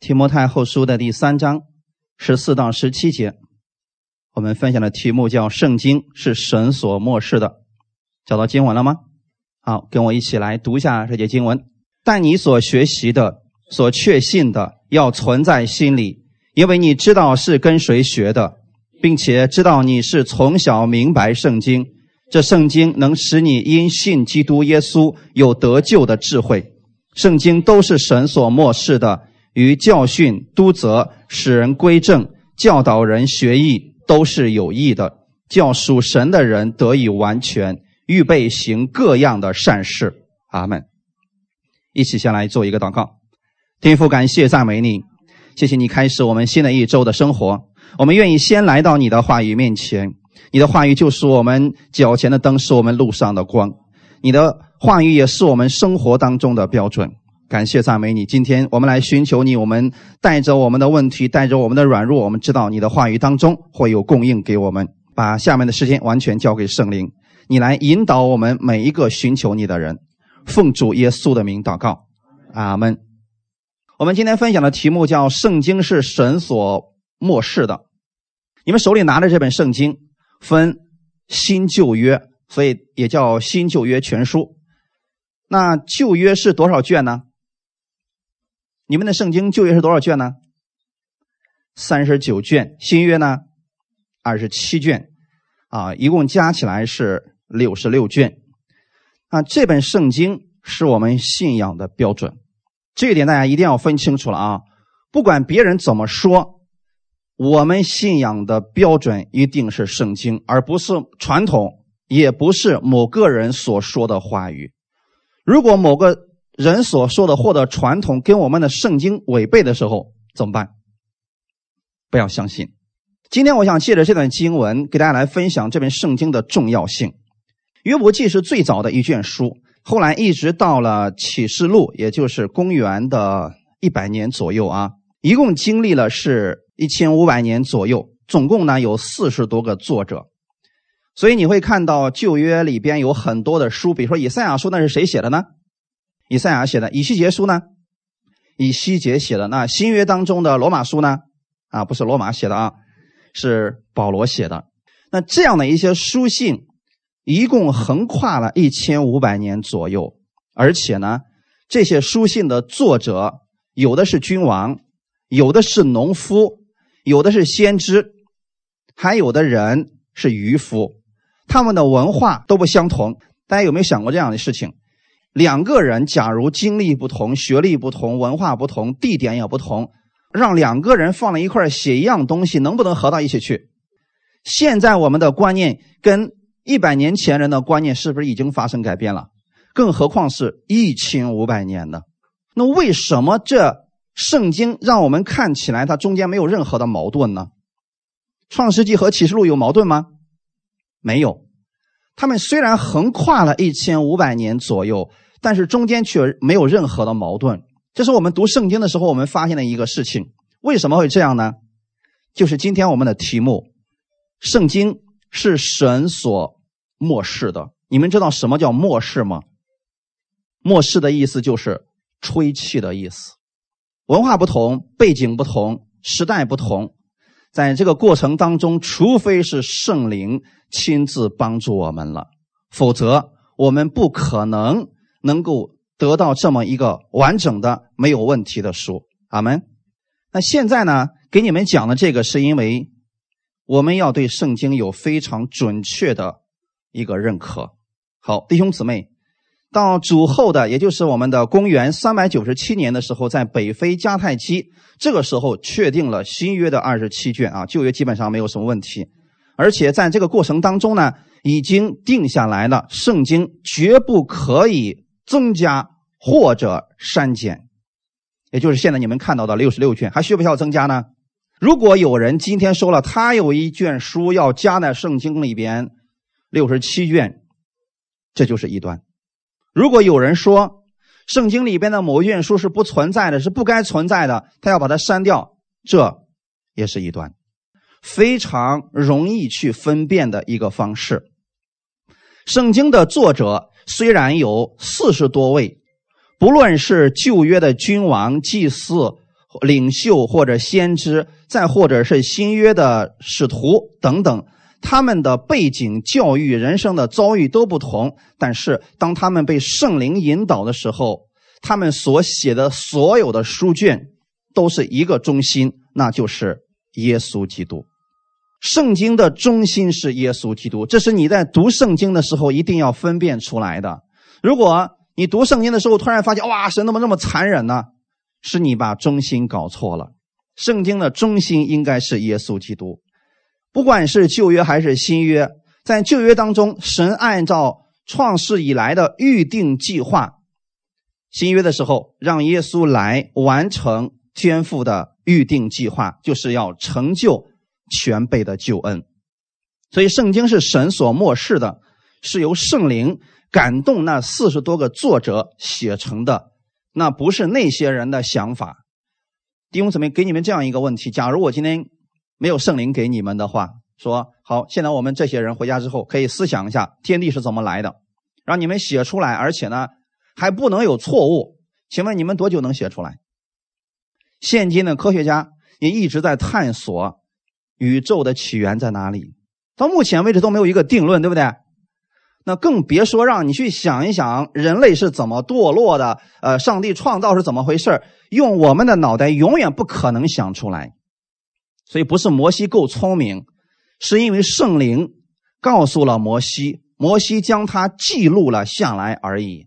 提摩太后书的第三章十四到十七节，我们分享的题目叫“圣经是神所漠视的”。找到经文了吗？好，跟我一起来读一下这节经文。但你所学习的、所确信的，要存在心里，因为你知道是跟谁学的，并且知道你是从小明白圣经。这圣经能使你因信基督耶稣有得救的智慧。圣经都是神所漠视的。与教训、督责、使人归正、教导人学艺，都是有益的，叫属神的人得以完全，预备行各样的善事。阿门。一起先来做一个祷告，天父，感谢赞美你，谢谢你开始我们新的一周的生活。我们愿意先来到你的话语面前，你的话语就是我们脚前的灯，是我们路上的光，你的话语也是我们生活当中的标准。感谢赞美你，今天我们来寻求你。我们带着我们的问题，带着我们的软弱，我们知道你的话语当中会有供应给我们。把下面的时间完全交给圣灵，你来引导我们每一个寻求你的人。奉主耶稣的名祷告，阿门。我们今天分享的题目叫《圣经是神所漠视的》。你们手里拿着这本圣经，分新旧约，所以也叫新旧约全书。那旧约是多少卷呢？你们的圣经旧约是多少卷呢？三十九卷，新约呢二十七卷，啊，一共加起来是六十六卷。啊，这本圣经是我们信仰的标准，这一点大家一定要分清楚了啊！不管别人怎么说，我们信仰的标准一定是圣经，而不是传统，也不是某个人所说的话语。如果某个人所说的或者传统跟我们的圣经违背的时候怎么办？不要相信。今天我想借着这段经文给大家来分享这本圣经的重要性。约伯记是最早的一卷书，后来一直到了启示录，也就是公元的一百年左右啊，一共经历了是一千五百年左右，总共呢有四十多个作者。所以你会看到旧约里边有很多的书，比如说以赛亚书，那是谁写的呢？以赛亚写的，以西结书呢？以西结写的。那新约当中的罗马书呢？啊，不是罗马写的啊，是保罗写的。那这样的一些书信，一共横跨了一千五百年左右。而且呢，这些书信的作者，有的是君王，有的是农夫，有的是先知，还有的人是渔夫，他们的文化都不相同。大家有没有想过这样的事情？两个人，假如经历不同、学历不同、文化不同、地点也不同，让两个人放在一块写一样东西，能不能合到一起去？现在我们的观念跟一百年前人的观念是不是已经发生改变了？更何况是一千五百年的？那为什么这圣经让我们看起来它中间没有任何的矛盾呢？创世纪和启示录有矛盾吗？没有，他们虽然横跨了一千五百年左右。但是中间却没有任何的矛盾，这是我们读圣经的时候我们发现的一个事情。为什么会这样呢？就是今天我们的题目：圣经是神所漠视的。你们知道什么叫漠视吗？漠视的意思就是吹气的意思。文化不同，背景不同，时代不同，在这个过程当中，除非是圣灵亲自帮助我们了，否则我们不可能。能够得到这么一个完整的、没有问题的书，阿门。那现在呢，给你们讲的这个，是因为我们要对圣经有非常准确的一个认可。好，弟兄姊妹，到主后的，也就是我们的公元三百九十七年的时候，在北非迦太基，这个时候确定了新约的二十七卷啊，旧约基本上没有什么问题。而且在这个过程当中呢，已经定下来了，圣经绝不可以。增加或者删减，也就是现在你们看到的六十六卷，还需不需要增加呢？如果有人今天说了他有一卷书要加在圣经里边，六十七卷，这就是异端。如果有人说圣经里边的某一卷书是不存在的，是不该存在的，他要把它删掉，这也是异端。非常容易去分辨的一个方式。圣经的作者。虽然有四十多位，不论是旧约的君王、祭司，领袖或者先知，再或者是新约的使徒等等，他们的背景、教育、人生的遭遇都不同。但是，当他们被圣灵引导的时候，他们所写的所有的书卷都是一个中心，那就是耶稣基督。圣经的中心是耶稣基督，这是你在读圣经的时候一定要分辨出来的。如果你读圣经的时候突然发现，哇，神怎么这么残忍呢？是你把中心搞错了。圣经的中心应该是耶稣基督。不管是旧约还是新约，在旧约当中，神按照创世以来的预定计划；新约的时候，让耶稣来完成天父的预定计划，就是要成就全备的救恩。所以，圣经是神所漠视的，是由圣灵。感动那四十多个作者写成的，那不是那些人的想法。弟兄姊妹，给你们这样一个问题：假如我今天没有圣灵给你们的话，说好，现在我们这些人回家之后可以思想一下天地是怎么来的，让你们写出来，而且呢还不能有错误。请问你们多久能写出来？现今的科学家也一直在探索宇宙的起源在哪里，到目前为止都没有一个定论，对不对？那更别说让你去想一想人类是怎么堕落的，呃，上帝创造是怎么回事用我们的脑袋永远不可能想出来。所以不是摩西够聪明，是因为圣灵告诉了摩西，摩西将它记录了下来而已。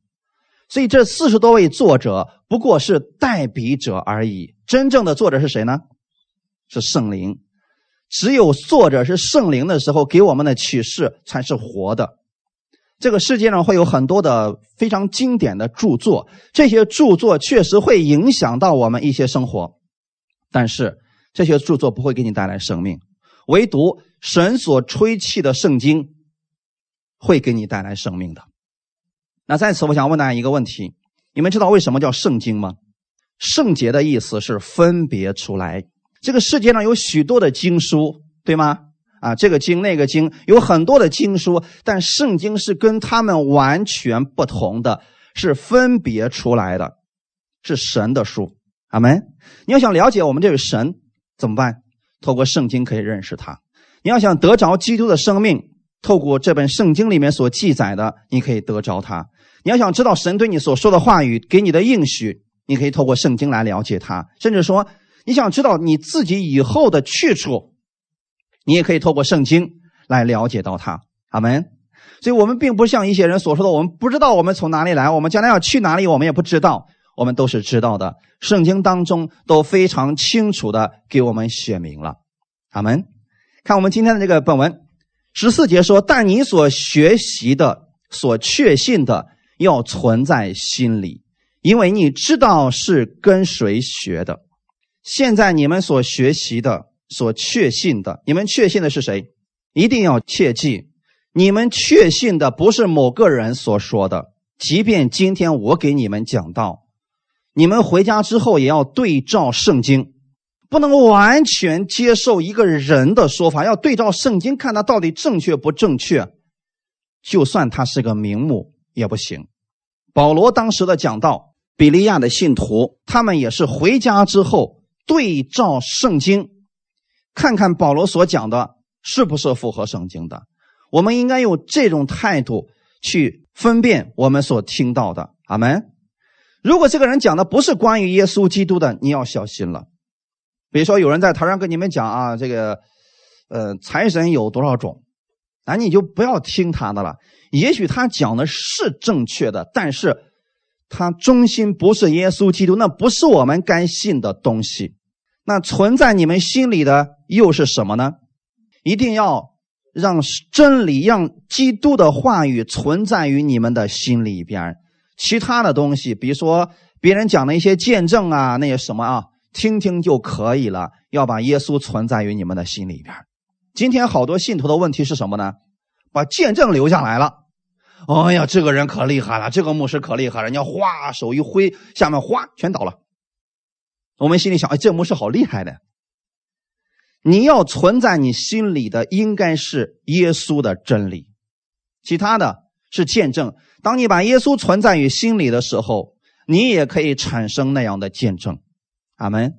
所以这四十多位作者不过是代笔者而已，真正的作者是谁呢？是圣灵。只有作者是圣灵的时候，给我们的启示才是活的。这个世界上会有很多的非常经典的著作，这些著作确实会影响到我们一些生活，但是这些著作不会给你带来生命，唯独神所吹气的圣经会给你带来生命的。那在此，我想问大家一个问题：你们知道为什么叫圣经吗？圣洁的意思是分别出来。这个世界上有许多的经书，对吗？啊，这个经那个经有很多的经书，但圣经是跟他们完全不同的，是分别出来的，是神的书。阿门。你要想了解我们这位神怎么办？透过圣经可以认识他。你要想得着基督的生命，透过这本圣经里面所记载的，你可以得着他。你要想知道神对你所说的话语，给你的应许，你可以透过圣经来了解他。甚至说，你想知道你自己以后的去处。你也可以透过圣经来了解到它，阿门。所以，我们并不像一些人所说的，我们不知道我们从哪里来，我们将来要去哪里，我们也不知道。我们都是知道的，圣经当中都非常清楚的给我们写明了，阿门。看我们今天的这个本文十四节说：“但你所学习的、所确信的，要存在心里，因为你知道是跟谁学的。现在你们所学习的。”所确信的，你们确信的是谁？一定要切记，你们确信的不是某个人所说的。即便今天我给你们讲道，你们回家之后也要对照圣经，不能完全接受一个人的说法，要对照圣经看他到底正确不正确。就算他是个名目也不行。保罗当时的讲道，比利亚的信徒，他们也是回家之后对照圣经。看看保罗所讲的是不是符合圣经的？我们应该用这种态度去分辨我们所听到的。阿门。如果这个人讲的不是关于耶稣基督的，你要小心了。比如说，有人在台上跟你们讲啊，这个，呃，财神有多少种，那你就不要听他的了。也许他讲的是正确的，但是他中心不是耶稣基督，那不是我们该信的东西。那存在你们心里的。又是什么呢？一定要让真理、让基督的话语存在于你们的心里边。其他的东西，比如说别人讲的一些见证啊，那些什么啊，听听就可以了。要把耶稣存在于你们的心里边。今天好多信徒的问题是什么呢？把见证留下来了。哎呀，这个人可厉害了，这个牧师可厉害了，人家哗手一挥，下面哗全倒了。我们心里想，哎，这牧师好厉害的。你要存在你心里的应该是耶稣的真理，其他的是见证。当你把耶稣存在于心里的时候，你也可以产生那样的见证。阿门。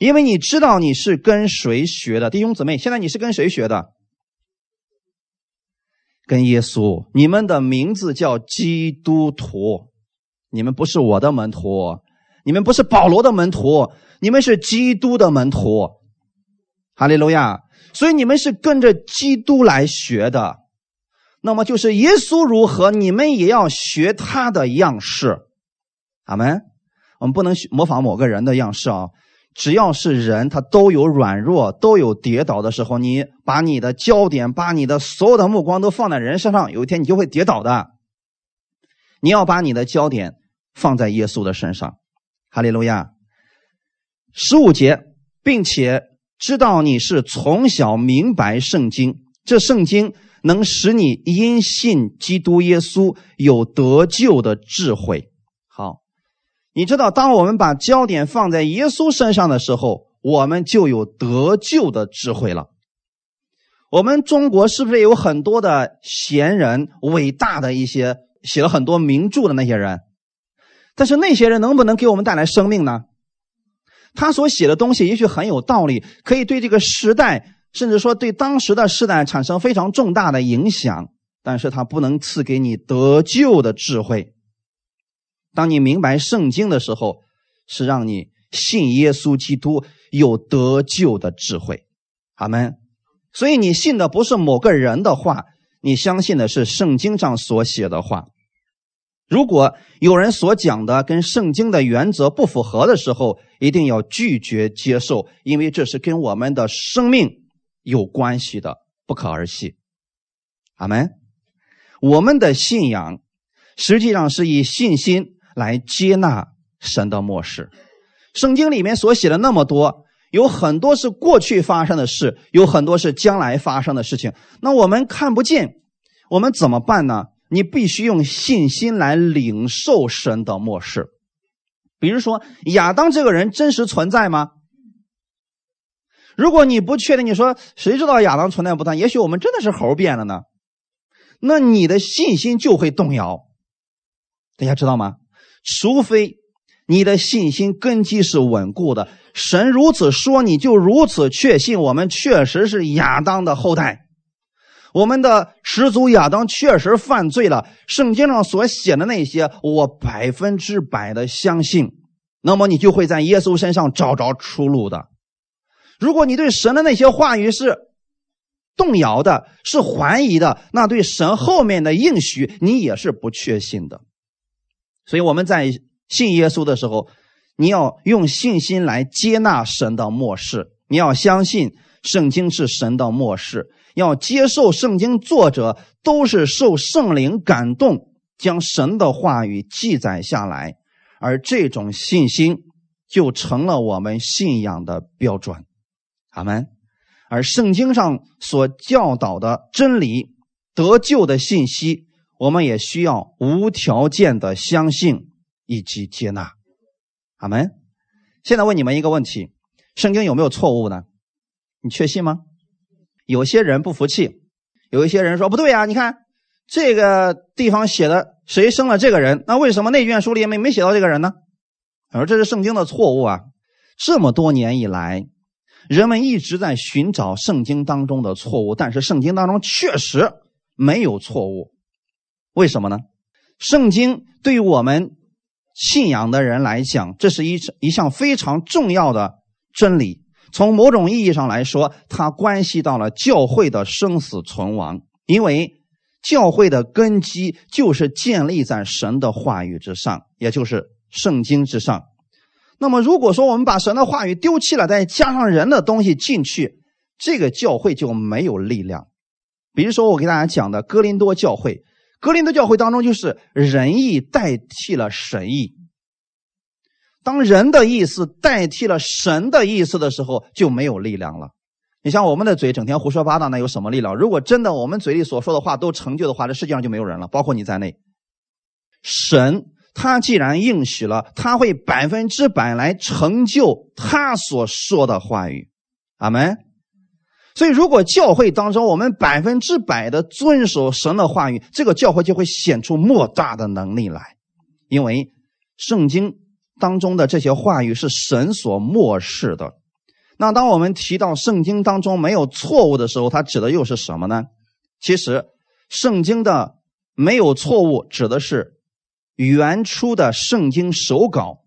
因为你知道你是跟谁学的，弟兄姊妹，现在你是跟谁学的？跟耶稣。你们的名字叫基督徒，你们不是我的门徒，你们不是保罗的门徒，你们是基督的门徒。哈利路亚！所以你们是跟着基督来学的，那么就是耶稣如何，你们也要学他的样式。阿门。我们不能模仿某个人的样式啊。只要是人，他都有软弱，都有跌倒的时候。你把你的焦点，把你的所有的目光都放在人身上，有一天你就会跌倒的。你要把你的焦点放在耶稣的身上。哈利路亚。十五节，并且知道你是从小明白圣经，这圣经能使你因信基督耶稣有得救的智慧。你知道，当我们把焦点放在耶稣身上的时候，我们就有得救的智慧了。我们中国是不是有很多的贤人、伟大的一些写了很多名著的那些人？但是那些人能不能给我们带来生命呢？他所写的东西也许很有道理，可以对这个时代，甚至说对当时的时代产生非常重大的影响，但是他不能赐给你得救的智慧。当你明白圣经的时候，是让你信耶稣基督有得救的智慧，阿门。所以你信的不是某个人的话，你相信的是圣经上所写的话。如果有人所讲的跟圣经的原则不符合的时候，一定要拒绝接受，因为这是跟我们的生命有关系的，不可儿戏。阿门。我们的信仰实际上是以信心。来接纳神的漠视。圣经里面所写的那么多，有很多是过去发生的事，有很多是将来发生的事情。那我们看不见，我们怎么办呢？你必须用信心来领受神的漠视。比如说，亚当这个人真实存在吗？如果你不确定，你说谁知道亚当存在不存在？也许我们真的是猴变了呢。那你的信心就会动摇。大家知道吗？除非你的信心根基是稳固的，神如此说，你就如此确信。我们确实是亚当的后代，我们的始祖亚当确实犯罪了。圣经上所写的那些，我百分之百的相信。那么你就会在耶稣身上找着出路的。如果你对神的那些话语是动摇的，是怀疑的，那对神后面的应许你也是不确信的。所以我们在信耶稣的时候，你要用信心来接纳神的漠视，你要相信圣经是神的漠视，要接受圣经作者都是受圣灵感动，将神的话语记载下来，而这种信心就成了我们信仰的标准。阿门。而圣经上所教导的真理、得救的信息。我们也需要无条件的相信以及接纳，阿门。现在问你们一个问题：圣经有没有错误呢？你确信吗？有些人不服气，有一些人说不对啊！你看这个地方写的谁生了这个人，那为什么那卷书里没没写到这个人呢？而这是圣经的错误啊！这么多年以来，人们一直在寻找圣经当中的错误，但是圣经当中确实没有错误。为什么呢？圣经对于我们信仰的人来讲，这是一一项非常重要的真理。从某种意义上来说，它关系到了教会的生死存亡。因为教会的根基就是建立在神的话语之上，也就是圣经之上。那么，如果说我们把神的话语丢弃了，再加上人的东西进去，这个教会就没有力量。比如说，我给大家讲的哥林多教会。格林的教会当中，就是仁义代替了神意。当人的意思代替了神的意思的时候，就没有力量了。你像我们的嘴整天胡说八道，那有什么力量？如果真的我们嘴里所说的话都成就的话，这世界上就没有人了，包括你在内。神他既然应许了，他会百分之百来成就他所说的话语。阿门。所以，如果教会当中我们百分之百的遵守神的话语，这个教会就会显出莫大的能力来。因为圣经当中的这些话语是神所漠视的，那当我们提到圣经当中没有错误的时候，它指的又是什么呢？其实，圣经的没有错误指的是原初的圣经手稿，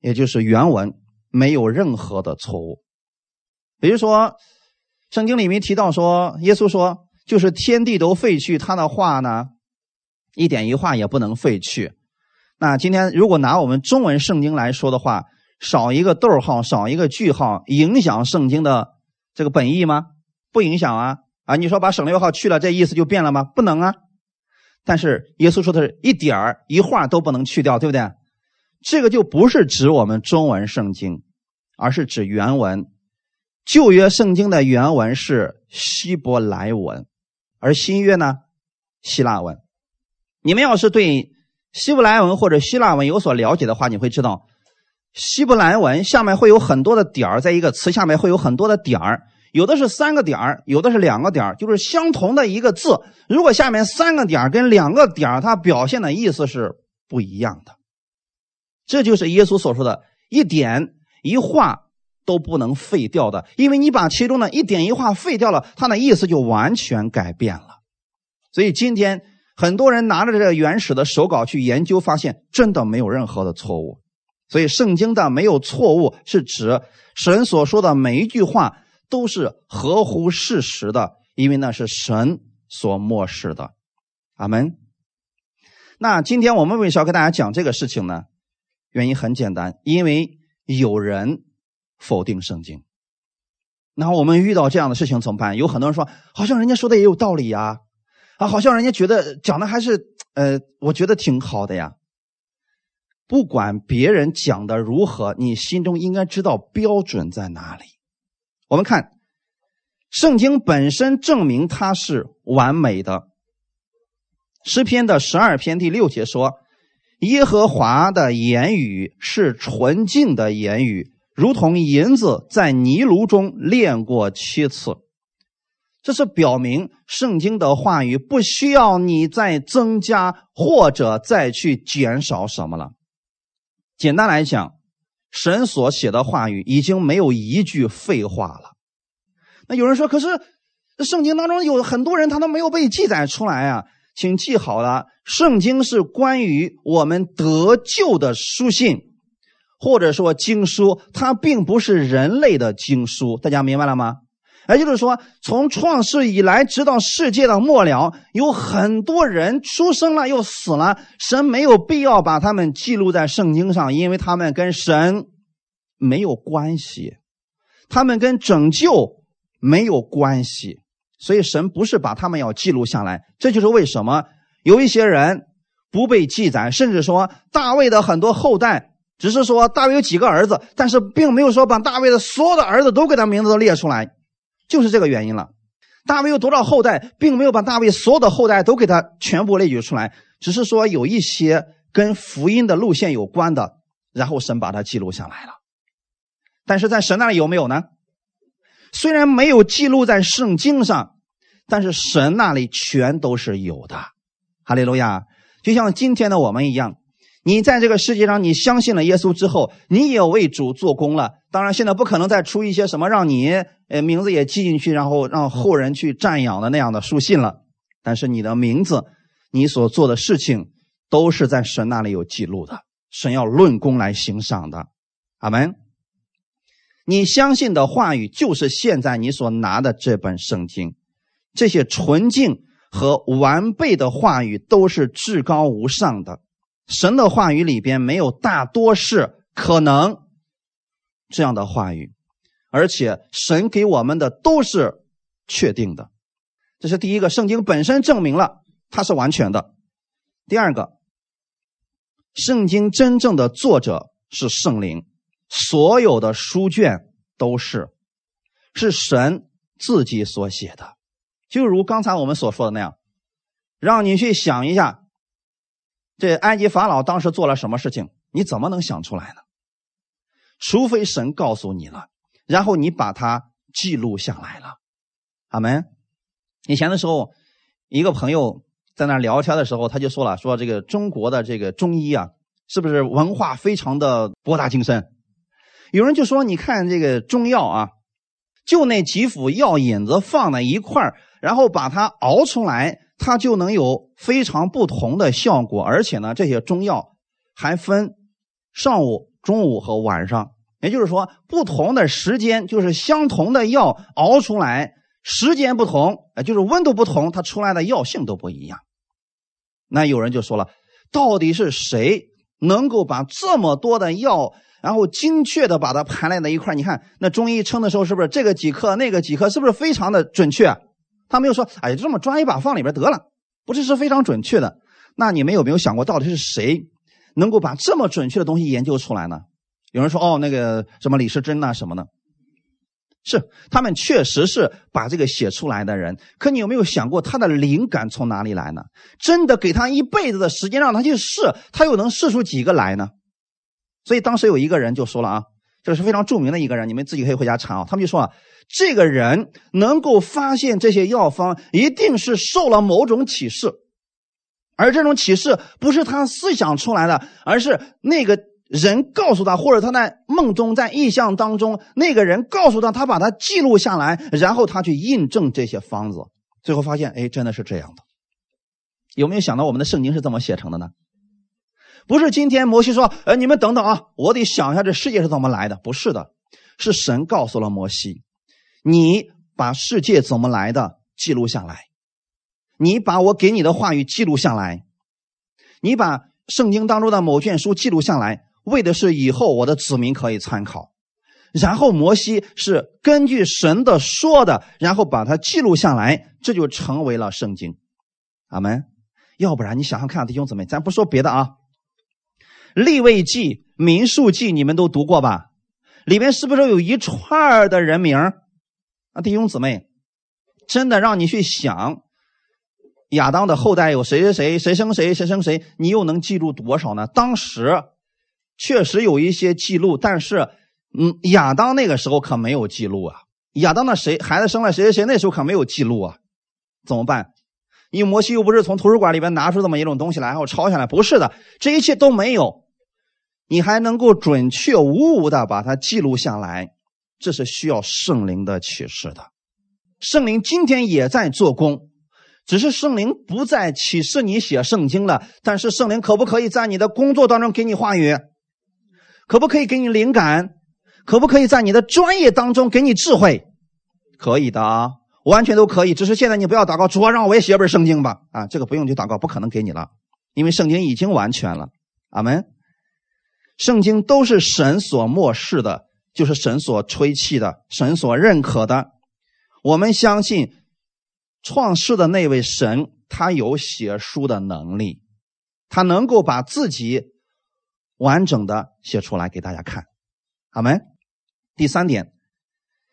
也就是原文没有任何的错误。比如说，圣经里面提到说，耶稣说，就是天地都废去，他的话呢，一点一画也不能废去。那今天如果拿我们中文圣经来说的话，少一个逗号，少一个句号，影响圣经的这个本意吗？不影响啊！啊，你说把省略号去了，这意思就变了吗？不能啊！但是耶稣说的是一点儿一画都不能去掉，对不对？这个就不是指我们中文圣经，而是指原文。旧约圣经的原文是希伯来文，而新约呢，希腊文。你们要是对希伯来文或者希腊文有所了解的话，你会知道。希伯来文下面会有很多的点儿，在一个词下面会有很多的点儿，有的是三个点儿，有的是两个点儿，就是相同的一个字，如果下面三个点儿跟两个点儿，它表现的意思是不一样的。这就是耶稣所说的一点一画都不能废掉的，因为你把其中的一点一画废掉了，它的意思就完全改变了。所以今天很多人拿着这个原始的手稿去研究，发现真的没有任何的错误。所以，圣经的没有错误，是指神所说的每一句话都是合乎事实的，因为那是神所漠视的。阿门。那今天我们为什么要跟大家讲这个事情呢？原因很简单，因为有人否定圣经。那我们遇到这样的事情怎么办？有很多人说，好像人家说的也有道理呀，啊，好像人家觉得讲的还是，呃，我觉得挺好的呀。不管别人讲的如何，你心中应该知道标准在哪里。我们看，圣经本身证明它是完美的。诗篇的十二篇第六节说：“耶和华的言语是纯净的言语，如同银子在泥炉中炼过七次。”这是表明圣经的话语不需要你再增加或者再去减少什么了。简单来讲，神所写的话语已经没有一句废话了。那有人说：“可是圣经当中有很多人，他都没有被记载出来啊！”请记好了，圣经是关于我们得救的书信，或者说经书，它并不是人类的经书。大家明白了吗？也就是说，从创世以来，直到世界的末了，有很多人出生了又死了。神没有必要把他们记录在圣经上，因为他们跟神没有关系，他们跟拯救没有关系，所以神不是把他们要记录下来。这就是为什么有一些人不被记载，甚至说大卫的很多后代，只是说大卫有几个儿子，但是并没有说把大卫的所有的儿子都给他名字都列出来。就是这个原因了。大卫有多少后代，并没有把大卫所有的后代都给他全部列举出来，只是说有一些跟福音的路线有关的，然后神把它记录下来了。但是在神那里有没有呢？虽然没有记录在圣经上，但是神那里全都是有的。哈利路亚！就像今天的我们一样。你在这个世界上，你相信了耶稣之后，你也为主做工了。当然，现在不可能再出一些什么让你呃名字也记进去，然后让后人去瞻仰的那样的书信了。但是你的名字，你所做的事情，都是在神那里有记录的。神要论功来行赏的。阿门。你相信的话语，就是现在你所拿的这本圣经，这些纯净和完备的话语，都是至高无上的。神的话语里边没有大多是可能这样的话语，而且神给我们的都是确定的。这是第一个，圣经本身证明了它是完全的。第二个，圣经真正的作者是圣灵，所有的书卷都是是神自己所写的，就如刚才我们所说的那样，让你去想一下。这埃及法老当时做了什么事情？你怎么能想出来呢？除非神告诉你了，然后你把它记录下来了。阿门。以前的时候，一个朋友在那聊天的时候，他就说了：“说这个中国的这个中医啊，是不是文化非常的博大精深？有人就说：“你看这个中药啊，就那几副药引子放在一块儿，然后把它熬出来，它就能有非常不同的效果。而且呢，这些中药还分上午、中午和晚上，也就是说，不同的时间就是相同的药熬出来，时间不同，就是温度不同，它出来的药性都不一样。那有人就说了，到底是谁能够把这么多的药？”然后精确的把它盘在一块你看那中医称的时候是不是这个几克那个几克，是不是非常的准确？他没有说，哎，就这么抓一把放里边得了，不是是非常准确的。那你们有没有想过，到底是谁能够把这么准确的东西研究出来呢？有人说，哦，那个什么李时珍呐什么的，是他们确实是把这个写出来的人。可你有没有想过，他的灵感从哪里来呢？真的给他一辈子的时间让他去试，他又能试出几个来呢？所以当时有一个人就说了啊，这是非常著名的一个人，你们自己可以回家查啊。他们就说啊，这个人能够发现这些药方，一定是受了某种启示，而这种启示不是他思想出来的，而是那个人告诉他，或者他在梦中、在意象当中，那个人告诉他，他把它记录下来，然后他去印证这些方子，最后发现，哎，真的是这样的。有没有想到我们的圣经是怎么写成的呢？不是今天摩西说：“呃，你们等等啊，我得想一下这世界是怎么来的。”不是的，是神告诉了摩西：“你把世界怎么来的记录下来，你把我给你的话语记录下来，你把圣经当中的某卷书记录下来，为的是以后我的子民可以参考。然后摩西是根据神的说的，然后把它记录下来，这就成为了圣经。阿门。要不然你想想看，弟兄姊妹，咱不说别的啊。”立位记、民数记，你们都读过吧？里面是不是有一串的人名啊？弟兄姊妹，真的让你去想，亚当的后代有谁谁谁，谁生谁，谁生谁，你又能记住多少呢？当时确实有一些记录，但是，嗯，亚当那个时候可没有记录啊。亚当的谁孩子生了谁谁谁，那时候可没有记录啊。怎么办？因为摩西又不是从图书馆里边拿出这么一种东西来，然后抄下来，不是的，这一切都没有。你还能够准确无误的把它记录下来，这是需要圣灵的启示的。圣灵今天也在做工，只是圣灵不再启示你写圣经了。但是圣灵可不可以在你的工作当中给你话语？可不可以给你灵感？可不可以在你的专业当中给你智慧？可以的啊，完全都可以。只是现在你不要祷告，主啊，让我也写本圣经吧。啊，这个不用去祷告，不可能给你了，因为圣经已经完全了。阿门。圣经都是神所漠视的，就是神所吹气的，神所认可的。我们相信创世的那位神，他有写书的能力，他能够把自己完整的写出来给大家看。阿门。第三点，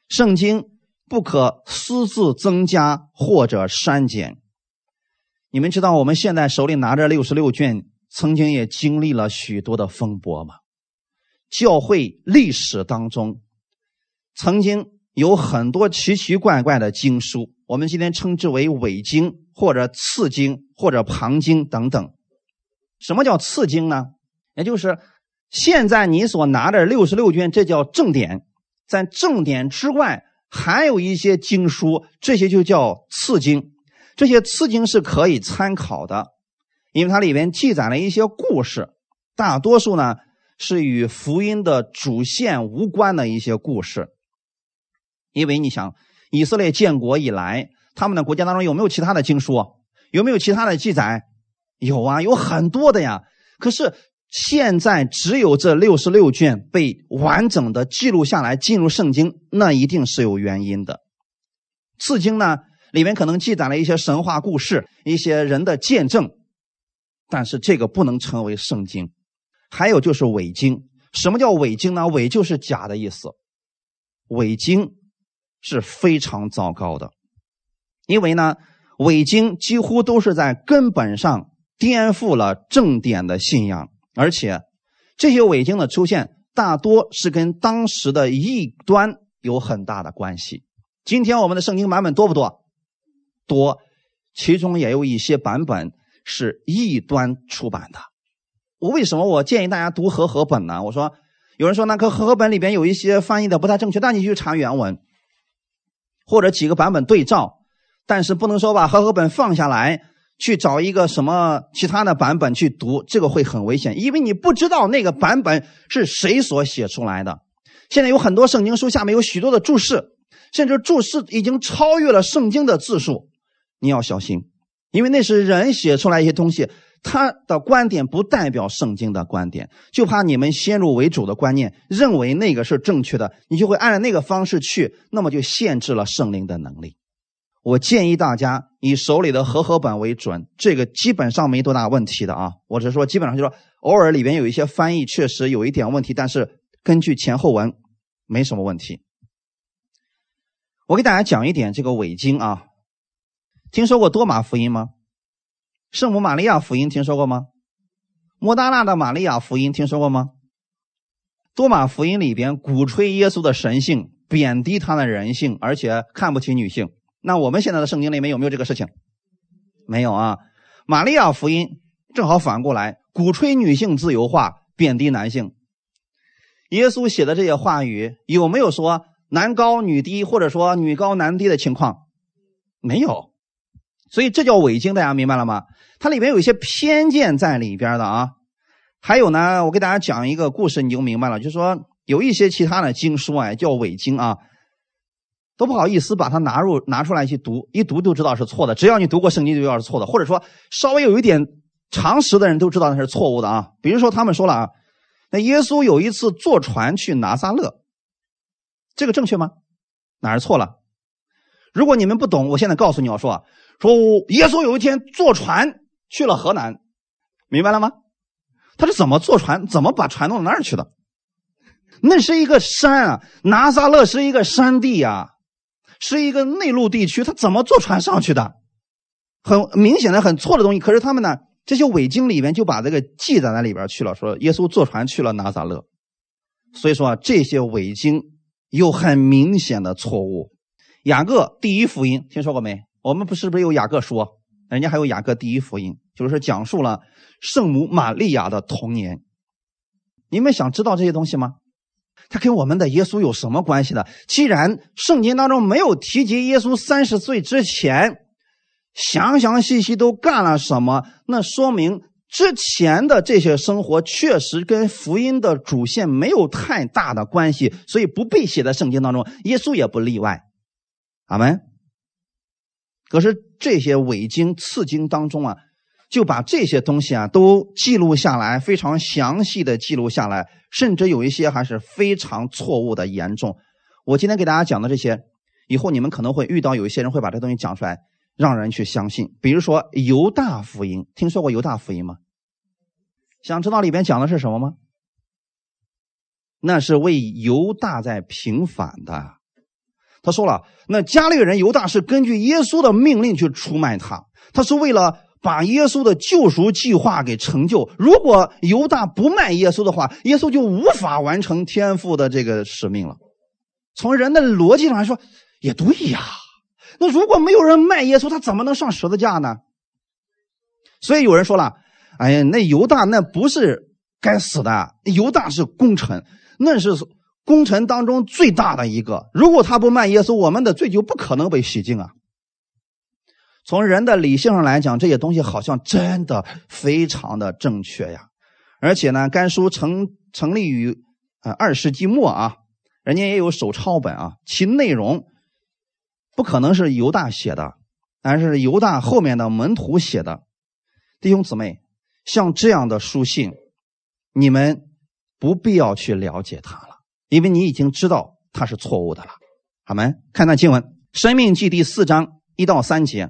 圣经不可私自增加或者删减。你们知道我们现在手里拿着六十六卷。曾经也经历了许多的风波吗，教会历史当中，曾经有很多奇奇怪怪的经书，我们今天称之为伪经或者次经或者旁经等等。什么叫次经呢？也就是现在你所拿的六十六卷，这叫正典，在正典之外还有一些经书，这些就叫次经。这些次经是可以参考的。因为它里面记载了一些故事，大多数呢是与福音的主线无关的一些故事。因为你想，以色列建国以来，他们的国家当中有没有其他的经书？有没有其他的记载？有啊，有很多的呀。可是现在只有这六十六卷被完整的记录下来，进入圣经，那一定是有原因的。次经呢，里面可能记载了一些神话故事，一些人的见证。但是这个不能成为圣经，还有就是伪经。什么叫伪经呢？伪就是假的意思。伪经是非常糟糕的，因为呢，伪经几乎都是在根本上颠覆了正典的信仰，而且这些伪经的出现大多是跟当时的异端有很大的关系。今天我们的圣经版本多不多？多，其中也有一些版本。是异端出版的，我为什么我建议大家读和合本呢？我说，有人说那个和合本里边有一些翻译的不太正确，那你去查原文，或者几个版本对照。但是不能说把和合本放下来，去找一个什么其他的版本去读，这个会很危险，因为你不知道那个版本是谁所写出来的。现在有很多圣经书下面有许多的注释，甚至注释已经超越了圣经的字数，你要小心，因为那是人写出来一些东西，他的观点不代表圣经的观点，就怕你们先入为主的观念，认为那个是正确的，你就会按照那个方式去，那么就限制了圣灵的能力。我建议大家以手里的和合本为准，这个基本上没多大问题的啊。我只是说，基本上就说，偶尔里边有一些翻译确实有一点问题，但是根据前后文没什么问题。我给大家讲一点这个伪经啊，听说过多马福音吗？圣母玛利亚福音听说过吗？莫大纳的玛利亚福音听说过吗？多马福音里边鼓吹耶稣的神性，贬低他的人性，而且看不起女性。那我们现在的圣经里面有没有这个事情？没有啊。玛利亚福音正好反过来，鼓吹女性自由化，贬低男性。耶稣写的这些话语有没有说男高女低，或者说女高男低的情况？没有。所以这叫伪经，大家明白了吗？它里面有一些偏见在里边的啊。还有呢，我给大家讲一个故事，你就明白了。就是说有一些其他的经书啊，叫伪经啊。都不好意思把它拿入拿出来去读，一读就知道是错的。只要你读过圣经，就知道是错的，或者说稍微有一点常识的人都知道那是错误的啊。比如说他们说了啊，那耶稣有一次坐船去拿撒勒，这个正确吗？哪儿错了？如果你们不懂，我现在告诉你要说啊，说耶稣有一天坐船去了河南，明白了吗？他是怎么坐船，怎么把船弄到那儿去的？那是一个山啊，拿撒勒是一个山地呀。是一个内陆地区，他怎么坐船上去的？很明显的很错的东西。可是他们呢，这些伪经里边就把这个记载在里边去了，说耶稣坐船去了拿撒勒。所以说啊，这些伪经有很明显的错误。雅各第一福音听说过没？我们不是不是有雅各书？人家还有雅各第一福音，就是讲述了圣母玛利亚的童年。你们想知道这些东西吗？他跟我们的耶稣有什么关系呢？既然圣经当中没有提及耶稣三十岁之前详详细细都干了什么，那说明之前的这些生活确实跟福音的主线没有太大的关系，所以不被写在圣经当中。耶稣也不例外。阿门。可是这些伪经、次经当中啊。就把这些东西啊都记录下来，非常详细的记录下来，甚至有一些还是非常错误的严重。我今天给大家讲的这些，以后你们可能会遇到有一些人会把这东西讲出来，让人去相信。比如说犹大福音，听说过犹大福音吗？想知道里边讲的是什么吗？那是为犹大在平反的。他说了，那加利人犹大是根据耶稣的命令去出卖他，他是为了。把耶稣的救赎计划给成就。如果犹大不卖耶稣的话，耶稣就无法完成天父的这个使命了。从人的逻辑上来说，也对呀。那如果没有人卖耶稣，他怎么能上十字架呢？所以有人说了：“哎呀，那犹大那不是该死的，犹大是功臣，那是功臣当中最大的一个。如果他不卖耶稣，我们的罪就不可能被洗净啊。”从人的理性上来讲，这些东西好像真的非常的正确呀。而且呢，该书成成立于呃二世纪末啊，人家也有手抄本啊，其内容不可能是犹大写的，而是犹大后面的门徒写的。弟兄姊妹，像这样的书信，你们不必要去了解它，因为你已经知道它是错误的了。好没？看那经文，《生命记》第四章一到三节。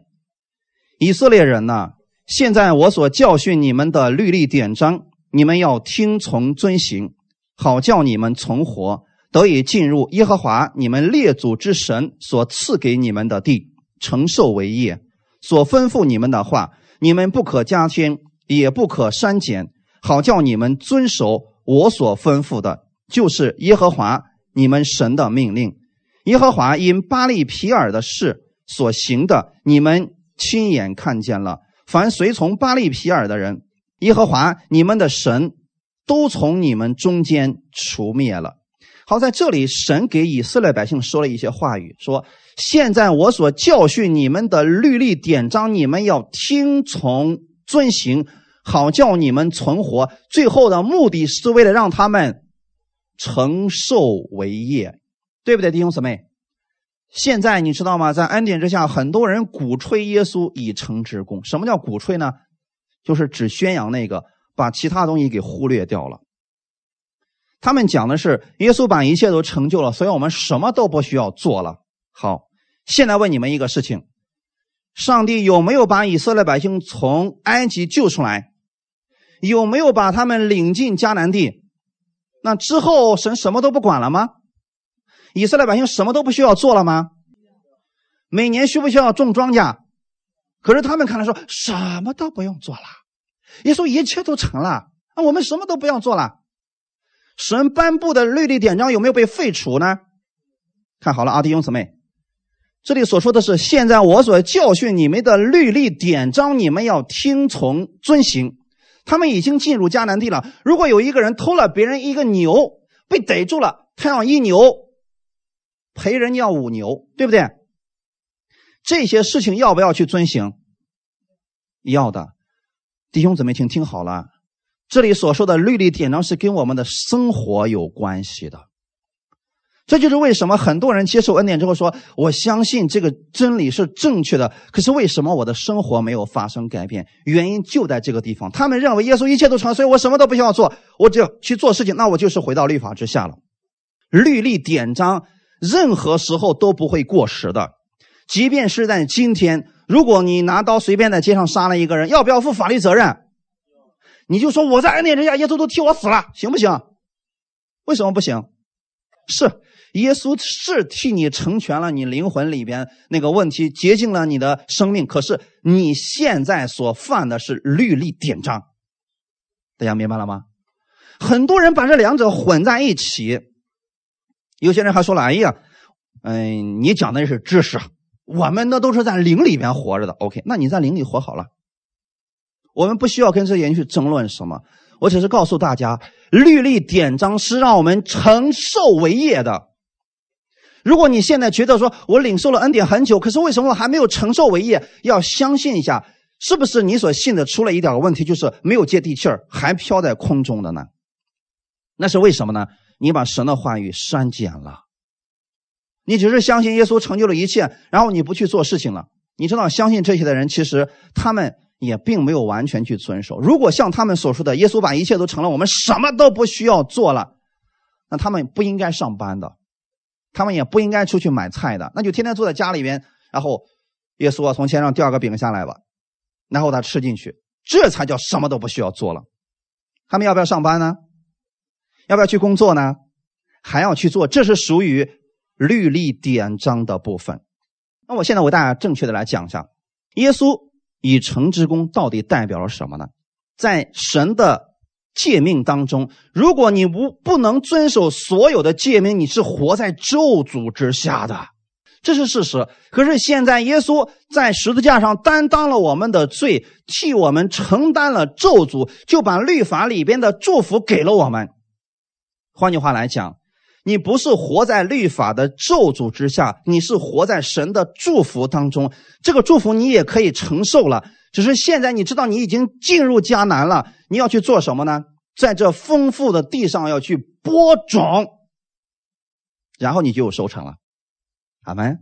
以色列人呐，现在我所教训你们的律例典章，你们要听从遵行，好叫你们存活，得以进入耶和华你们列祖之神所赐给你们的地，承受为业。所吩咐你们的话，你们不可加添，也不可删减，好叫你们遵守我所吩咐的，就是耶和华你们神的命令。耶和华因巴利皮尔的事所行的，你们。亲眼看见了，凡随从巴利皮尔的人，耶和华你们的神都从你们中间除灭了。好，在这里，神给以色列百姓说了一些话语，说：“现在我所教训你们的律例典章，你们要听从遵行，好叫你们存活。最后的目的是为了让他们承受为业，对不对，弟兄姊妹？现在你知道吗？在恩典之下，很多人鼓吹耶稣以成之功。什么叫鼓吹呢？就是只宣扬那个，把其他东西给忽略掉了。”他们讲的是耶稣把一切都成就了，所以我们什么都不需要做了。好，现在问你们一个事情：上帝有没有把以色列百姓从埃及救出来？有没有把他们领进迦南地？那之后神什么都不管了吗？以色列百姓什么都不需要做了吗？每年需不需要种庄稼？可是他们看来说什么都不用做了。耶稣一切都成了，那我们什么都不要做了。神颁布的律例典章有没有被废除呢？看好了啊，弟兄姊妹，这里所说的是现在我所教训你们的律例典章，你们要听从遵行。他们已经进入迦南地了。如果有一个人偷了别人一个牛，被逮住了，他要一牛赔人家五牛，对不对？这些事情要不要去遵行？要的，弟兄姊妹，请听好了。这里所说的律例典章是跟我们的生活有关系的，这就是为什么很多人接受恩典之后说：“我相信这个真理是正确的。”可是为什么我的生活没有发生改变？原因就在这个地方。他们认为耶稣一切都成，所以我什么都不需要做，我只要去做事情，那我就是回到律法之下了。律例典章任何时候都不会过时的，即便是在今天，如果你拿刀随便在街上杀了一个人，要不要负法律责任？你就说我在恩典之下，耶稣都替我死了，行不行？为什么不行？是耶稣是替你成全了你灵魂里边那个问题，洁净了你的生命。可是你现在所犯的是律例典章，大家明白了吗？很多人把这两者混在一起，有些人还说了：“哎呀，嗯，你讲的是知识，我们那都是在灵里边活着的。”OK，那你在灵里活好了。我们不需要跟这些人去争论什么，我只是告诉大家，律例典章是让我们承受为业的。如果你现在觉得说我领受了恩典很久，可是为什么我还没有承受为业？要相信一下，是不是你所信的出了一点问题，就是没有接地气儿，还飘在空中的呢？那是为什么呢？你把神的话语删减了，你只是相信耶稣成就了一切，然后你不去做事情了。你知道，相信这些的人，其实他们。也并没有完全去遵守。如果像他们所说的，耶稣把一切都成了，我们什么都不需要做了，那他们不应该上班的，他们也不应该出去买菜的，那就天天坐在家里边，然后耶稣啊，从天上掉个饼下来吧，然后他吃进去，这才叫什么都不需要做了。他们要不要上班呢？要不要去工作呢？还要去做，这是属于律例典章的部分。那我现在为大家正确的来讲一下，耶稣。以成之功到底代表了什么呢？在神的诫命当中，如果你不不能遵守所有的诫命，你是活在咒诅之下的，这是事实。可是现在耶稣在十字架上担当了我们的罪，替我们承担了咒诅，就把律法里边的祝福给了我们。换句话来讲。你不是活在律法的咒诅之下，你是活在神的祝福当中。这个祝福你也可以承受了，只是现在你知道你已经进入迦南了，你要去做什么呢？在这丰富的地上要去播种，然后你就有收成了。阿门。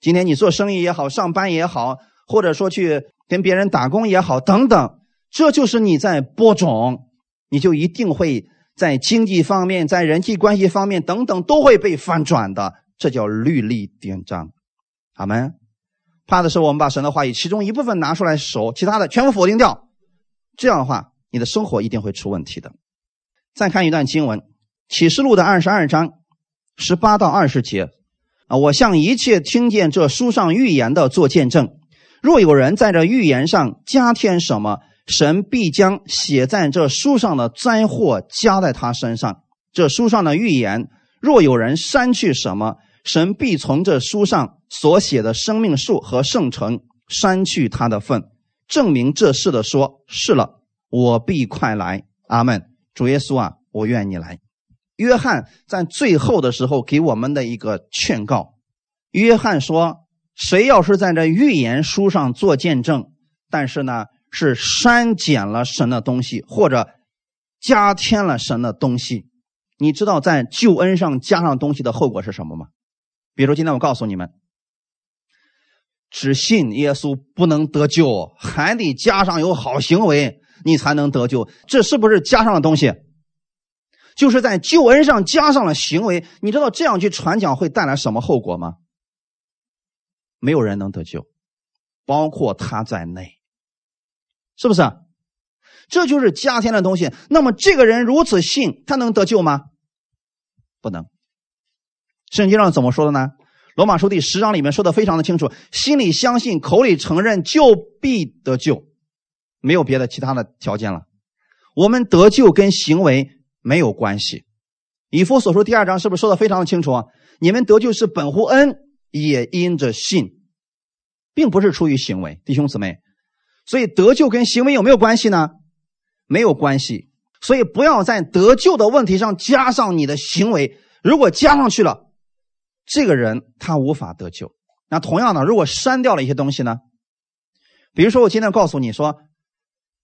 今天你做生意也好，上班也好，或者说去跟别人打工也好，等等，这就是你在播种，你就一定会。在经济方面，在人际关系方面等等，都会被翻转的，这叫律例典章。阿门。怕的是我们把神的话语其中一部分拿出来守，其他的全部否定掉。这样的话，你的生活一定会出问题的。再看一段经文，《启示录》的二十二章十八到二十节啊，我向一切听见这书上预言的做见证。若有人在这预言上加添什么，神必将写在这书上的灾祸加在他身上。这书上的预言，若有人删去什么，神必从这书上所写的生命树和圣城删去他的份，证明这事的说是了。我必快来。阿门。主耶稣啊，我愿你来。约翰在最后的时候给我们的一个劝告，约翰说：“谁要是在这预言书上做见证，但是呢是删减了神的东西，或者加添了神的东西，你知道在救恩上加上东西的后果是什么吗？比如今天我告诉你们，只信耶稣不能得救，还得加上有好行为，你才能得救。这是不是加上了东西？”就是在救恩上加上了行为，你知道这样去传讲会带来什么后果吗？没有人能得救，包括他在内，是不是？这就是加添的东西。那么这个人如此信，他能得救吗？不能。圣经上怎么说的呢？罗马书第十章里面说的非常的清楚：心里相信，口里承认，就必得救，没有别的其他的条件了。我们得救跟行为。没有关系，以弗所说第二章是不是说的非常的清楚啊？你们得救是本乎恩，也因着信，并不是出于行为，弟兄姊妹。所以得救跟行为有没有关系呢？没有关系。所以不要在得救的问题上加上你的行为。如果加上去了，这个人他无法得救。那同样的，如果删掉了一些东西呢？比如说，我今天告诉你说，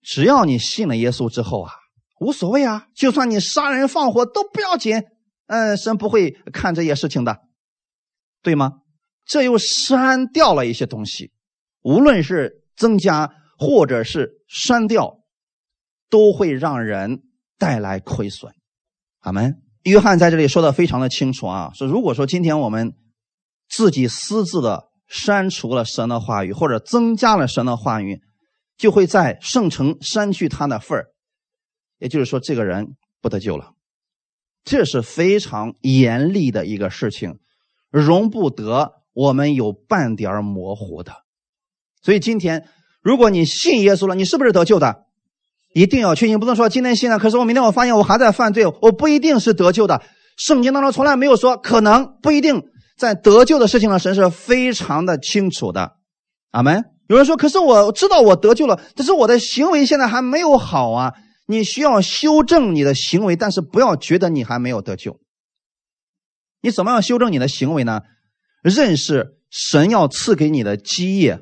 只要你信了耶稣之后啊。无所谓啊，就算你杀人放火都不要紧，嗯，神不会看这些事情的，对吗？这又删掉了一些东西，无论是增加或者是删掉，都会让人带来亏损。阿门。约翰在这里说的非常的清楚啊，说如果说今天我们自己私自的删除了神的话语，或者增加了神的话语，就会在圣城删去他的份儿。也就是说，这个人不得救了，这是非常严厉的一个事情，容不得我们有半点模糊的。所以今天，如果你信耶稣了，你是不是得救的？一定要确信，不能说今天信了，可是我明天我发现我还在犯罪，我不一定是得救的。圣经当中从来没有说可能不一定在得救的事情上，神是非常的清楚的。阿门。有人说，可是我知道我得救了，但是我的行为现在还没有好啊。你需要修正你的行为，但是不要觉得你还没有得救。你怎么样修正你的行为呢？认识神要赐给你的基业，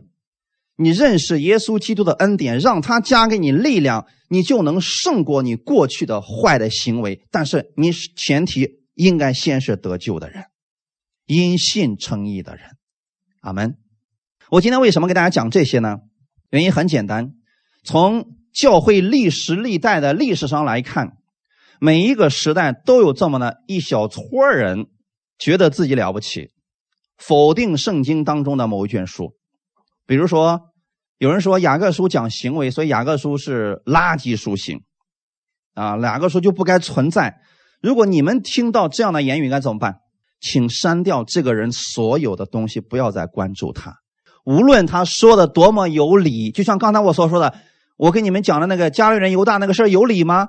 你认识耶稣基督的恩典，让他加给你力量，你就能胜过你过去的坏的行为。但是你前提应该先是得救的人，因信称义的人。阿门。我今天为什么给大家讲这些呢？原因很简单，从。教会历史历代的历史上来看，每一个时代都有这么的一小撮人，觉得自己了不起，否定圣经当中的某一卷书。比如说，有人说雅各书讲行为，所以雅各书是垃圾书型，啊，雅各书就不该存在。如果你们听到这样的言语，该怎么办？请删掉这个人所有的东西，不要再关注他。无论他说的多么有理，就像刚才我所说的。我跟你们讲的那个加利人犹大那个事儿有理吗？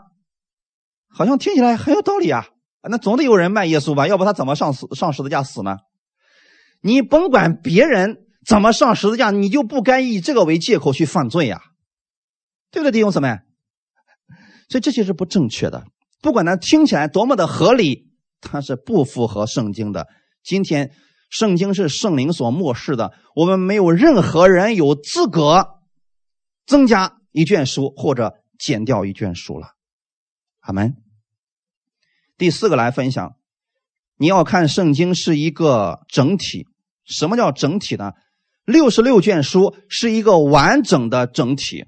好像听起来很有道理啊！那总得有人卖耶稣吧？要不他怎么上死上十字架死呢？你甭管别人怎么上十字架，你就不该以这个为借口去犯罪呀，对不对，弟兄姊妹？所以这些是不正确的。不管他听起来多么的合理，它是不符合圣经的。今天圣经是圣灵所漠视的，我们没有任何人有资格增加。一卷书或者减掉一卷书了，阿门。第四个来分享，你要看圣经是一个整体。什么叫整体呢？六十六卷书是一个完整的整体，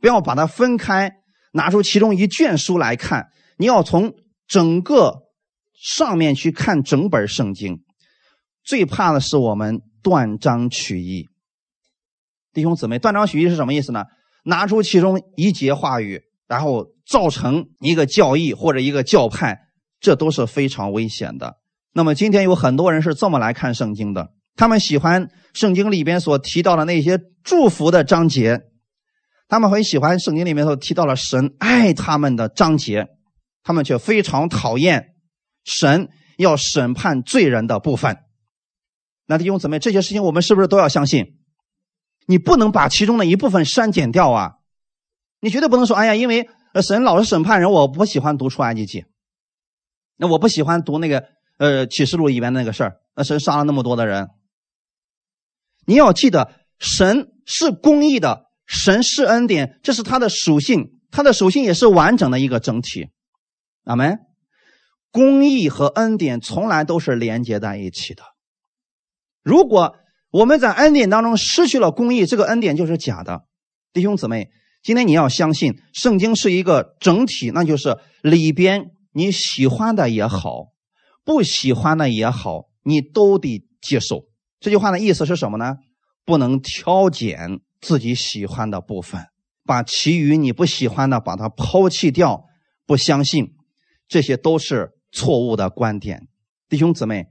不要把它分开，拿出其中一卷书来看。你要从整个上面去看整本圣经。最怕的是我们断章取义，弟兄姊妹，断章取义是什么意思呢？拿出其中一节话语，然后造成一个教义或者一个教派，这都是非常危险的。那么今天有很多人是这么来看圣经的，他们喜欢圣经里边所提到的那些祝福的章节，他们很喜欢圣经里面所提到了神爱他们的章节，他们却非常讨厌神要审判罪人的部分。那弟兄姊妹，这些事情我们是不是都要相信？你不能把其中的一部分删减掉啊！你绝对不能说，哎呀，因为神老是审判人，我不喜欢读出埃及记。那我不喜欢读那个呃启示录里面那个事儿，那神杀了那么多的人。你要记得，神是公义的，神是恩典，这是他的属性，他的属性也是完整的一个整体。阿门。公义和恩典从来都是连接在一起的。如果我们在恩典当中失去了公义，这个恩典就是假的。弟兄姊妹，今天你要相信，圣经是一个整体，那就是里边你喜欢的也好，不喜欢的也好，你都得接受。这句话的意思是什么呢？不能挑拣自己喜欢的部分，把其余你不喜欢的把它抛弃掉，不相信，这些都是。错误的观点，弟兄姊妹，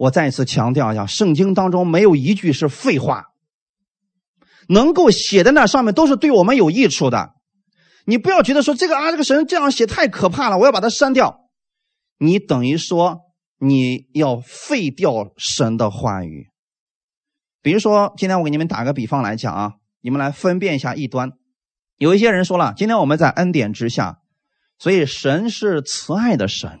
我再次强调一下，圣经当中没有一句是废话，能够写在那上面都是对我们有益处的。你不要觉得说这个啊，这个神这样写太可怕了，我要把它删掉。你等于说你要废掉神的话语。比如说，今天我给你们打个比方来讲啊，你们来分辨一下异端。有一些人说了，今天我们在恩典之下。所以，神是慈爱的神，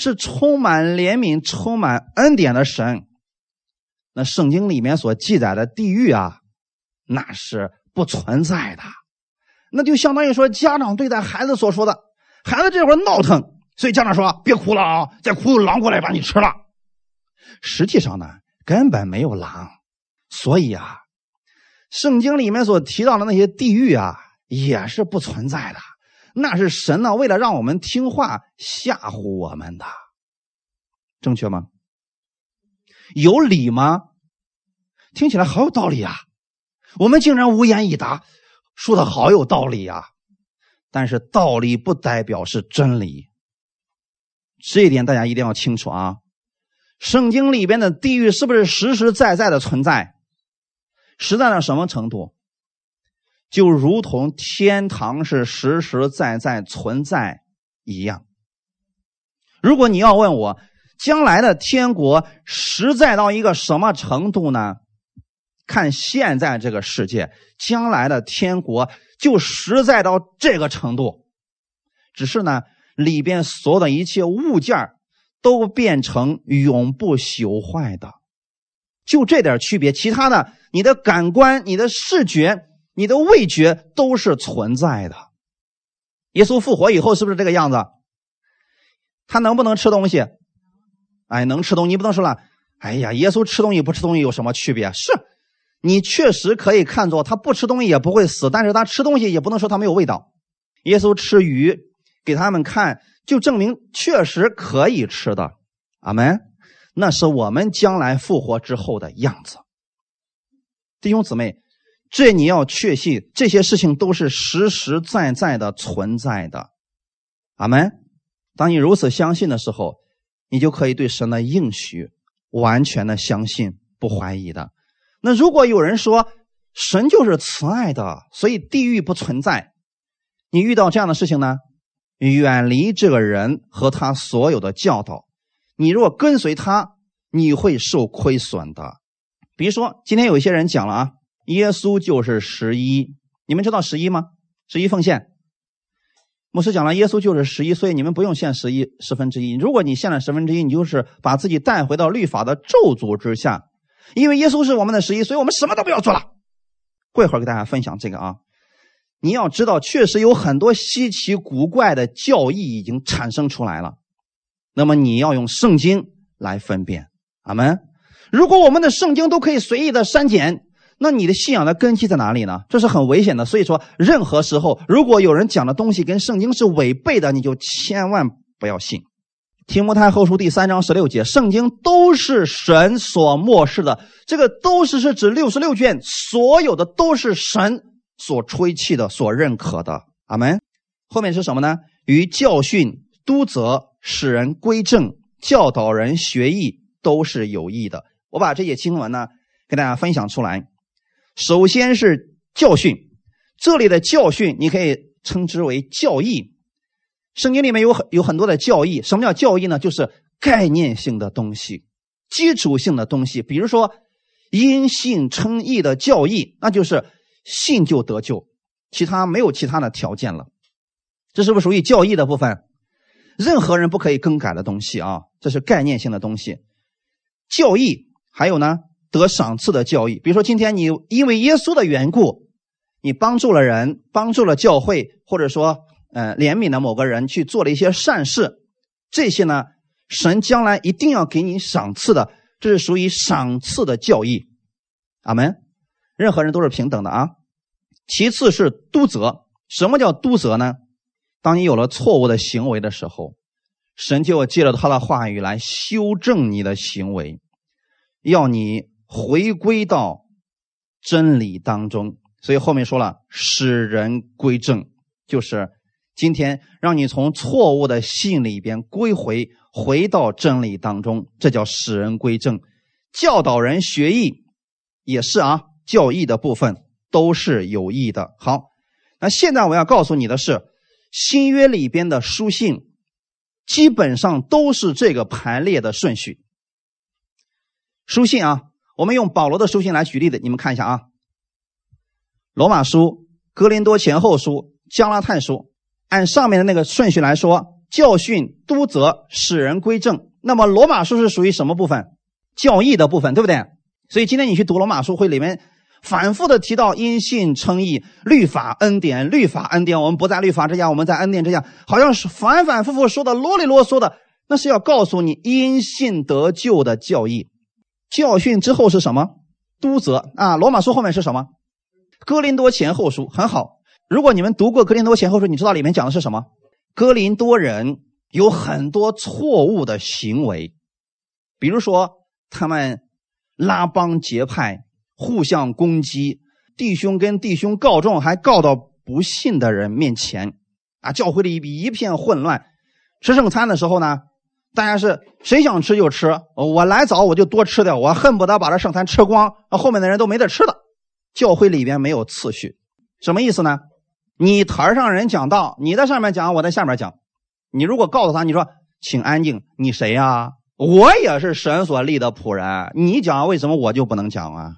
是充满怜悯、充满恩典的神。那圣经里面所记载的地狱啊，那是不存在的。那就相当于说，家长对待孩子所说的：“孩子这会儿闹腾，所以家长说别哭了啊，再哭狼过来把你吃了。”实际上呢，根本没有狼。所以啊，圣经里面所提到的那些地狱啊，也是不存在的。那是神呢，为了让我们听话吓唬我们的，正确吗？有理吗？听起来好有道理啊！我们竟然无言以答，说的好有道理呀！但是道理不代表是真理，这一点大家一定要清楚啊！圣经里边的地狱是不是实实在在的存在？实在到什么程度？就如同天堂是实实在在存在一样。如果你要问我将来的天国实在到一个什么程度呢？看现在这个世界，将来的天国就实在到这个程度。只是呢，里边所有的一切物件都变成永不朽坏的，就这点区别。其他的，你的感官、你的视觉。你的味觉都是存在的。耶稣复活以后是不是这个样子？他能不能吃东西？哎，能吃东西。你不能说了，哎呀，耶稣吃东西不吃东西有什么区别？是，你确实可以看作他不吃东西也不会死，但是他吃东西也不能说他没有味道。耶稣吃鱼给他们看，就证明确实可以吃的。阿门。那是我们将来复活之后的样子，弟兄姊妹。这你要确信，这些事情都是实实在在的存在的，阿门。当你如此相信的时候，你就可以对神的应许完全的相信，不怀疑的。那如果有人说神就是慈爱的，所以地狱不存在，你遇到这样的事情呢，远离这个人和他所有的教导。你若跟随他，你会受亏损的。比如说，今天有一些人讲了啊。耶稣就是十一，你们知道十一吗？十一奉献。牧师讲了，耶稣就是十一，所以你们不用献十一十分之一。如果你献了十分之一，你就是把自己带回到律法的咒诅之下。因为耶稣是我们的十一，所以我们什么都不要做了。过一会儿给大家分享这个啊。你要知道，确实有很多稀奇古怪的教义已经产生出来了。那么你要用圣经来分辨。阿门。如果我们的圣经都可以随意的删减。那你的信仰的根基在哪里呢？这是很危险的。所以说，任何时候，如果有人讲的东西跟圣经是违背的，你就千万不要信。提摩太后书第三章十六节，圣经都是神所漠视的。这个都是是指六十六卷，所有的都是神所吹气的、所认可的。阿门。后面是什么呢？与教训、督责、使人归正、教导人学艺，都是有益的。我把这些经文呢，给大家分享出来。首先是教训，这里的教训你可以称之为教义。圣经里面有很有很多的教义。什么叫教义呢？就是概念性的东西，基础性的东西。比如说因信称义的教义，那就是信就得救，其他没有其他的条件了。这是不是属于教义的部分？任何人不可以更改的东西啊，这是概念性的东西。教义还有呢，得赏赐的教义，比如说今天你因为耶稣的缘故，你帮助了人，帮助了教会，或者说呃怜悯了某个人去做了一些善事，这些呢，神将来一定要给你赏赐的，这是属于赏赐的教义。阿门。任何人都是平等的啊。其次是督责，什么叫督责呢？当你有了错误的行为的时候，神就借着他的话语来修正你的行为，要你回归到真理当中。所以后面说了，使人归正，就是今天让你从错误的信里边归回，回到真理当中，这叫使人归正。教导人学艺也是啊，教义的部分都是有益的。好，那现在我要告诉你的是。新约里边的书信，基本上都是这个排列的顺序。书信啊，我们用保罗的书信来举例子，你们看一下啊，《罗马书》《格林多前后书》《加拉太书》，按上面的那个顺序来说，教训、督责、使人归正。那么，《罗马书》是属于什么部分？教义的部分，对不对？所以今天你去读《罗马书》会里面。反复的提到因信称义、律法恩典、律法恩典，我们不在律法之下，我们在恩典之下，好像是反反复复说的啰里啰嗦的，那是要告诉你因信得救的教义。教训之后是什么？督责啊！罗马书后面是什么？哥林多前后书很好。如果你们读过哥林多前后书，你知道里面讲的是什么？哥林多人有很多错误的行为，比如说他们拉帮结派。互相攻击，弟兄跟弟兄告状，还告到不信的人面前，啊，教会里一片混乱。吃圣餐的时候呢，大家是谁想吃就吃，我来早我就多吃点，我恨不得把这圣餐吃光，后面的人都没得吃的。教会里边没有次序，什么意思呢？你台上人讲道，你在上面讲，我在下面讲。你如果告诉他，你说请安静，你谁呀？我也是神所立的仆人，你讲为什么我就不能讲啊？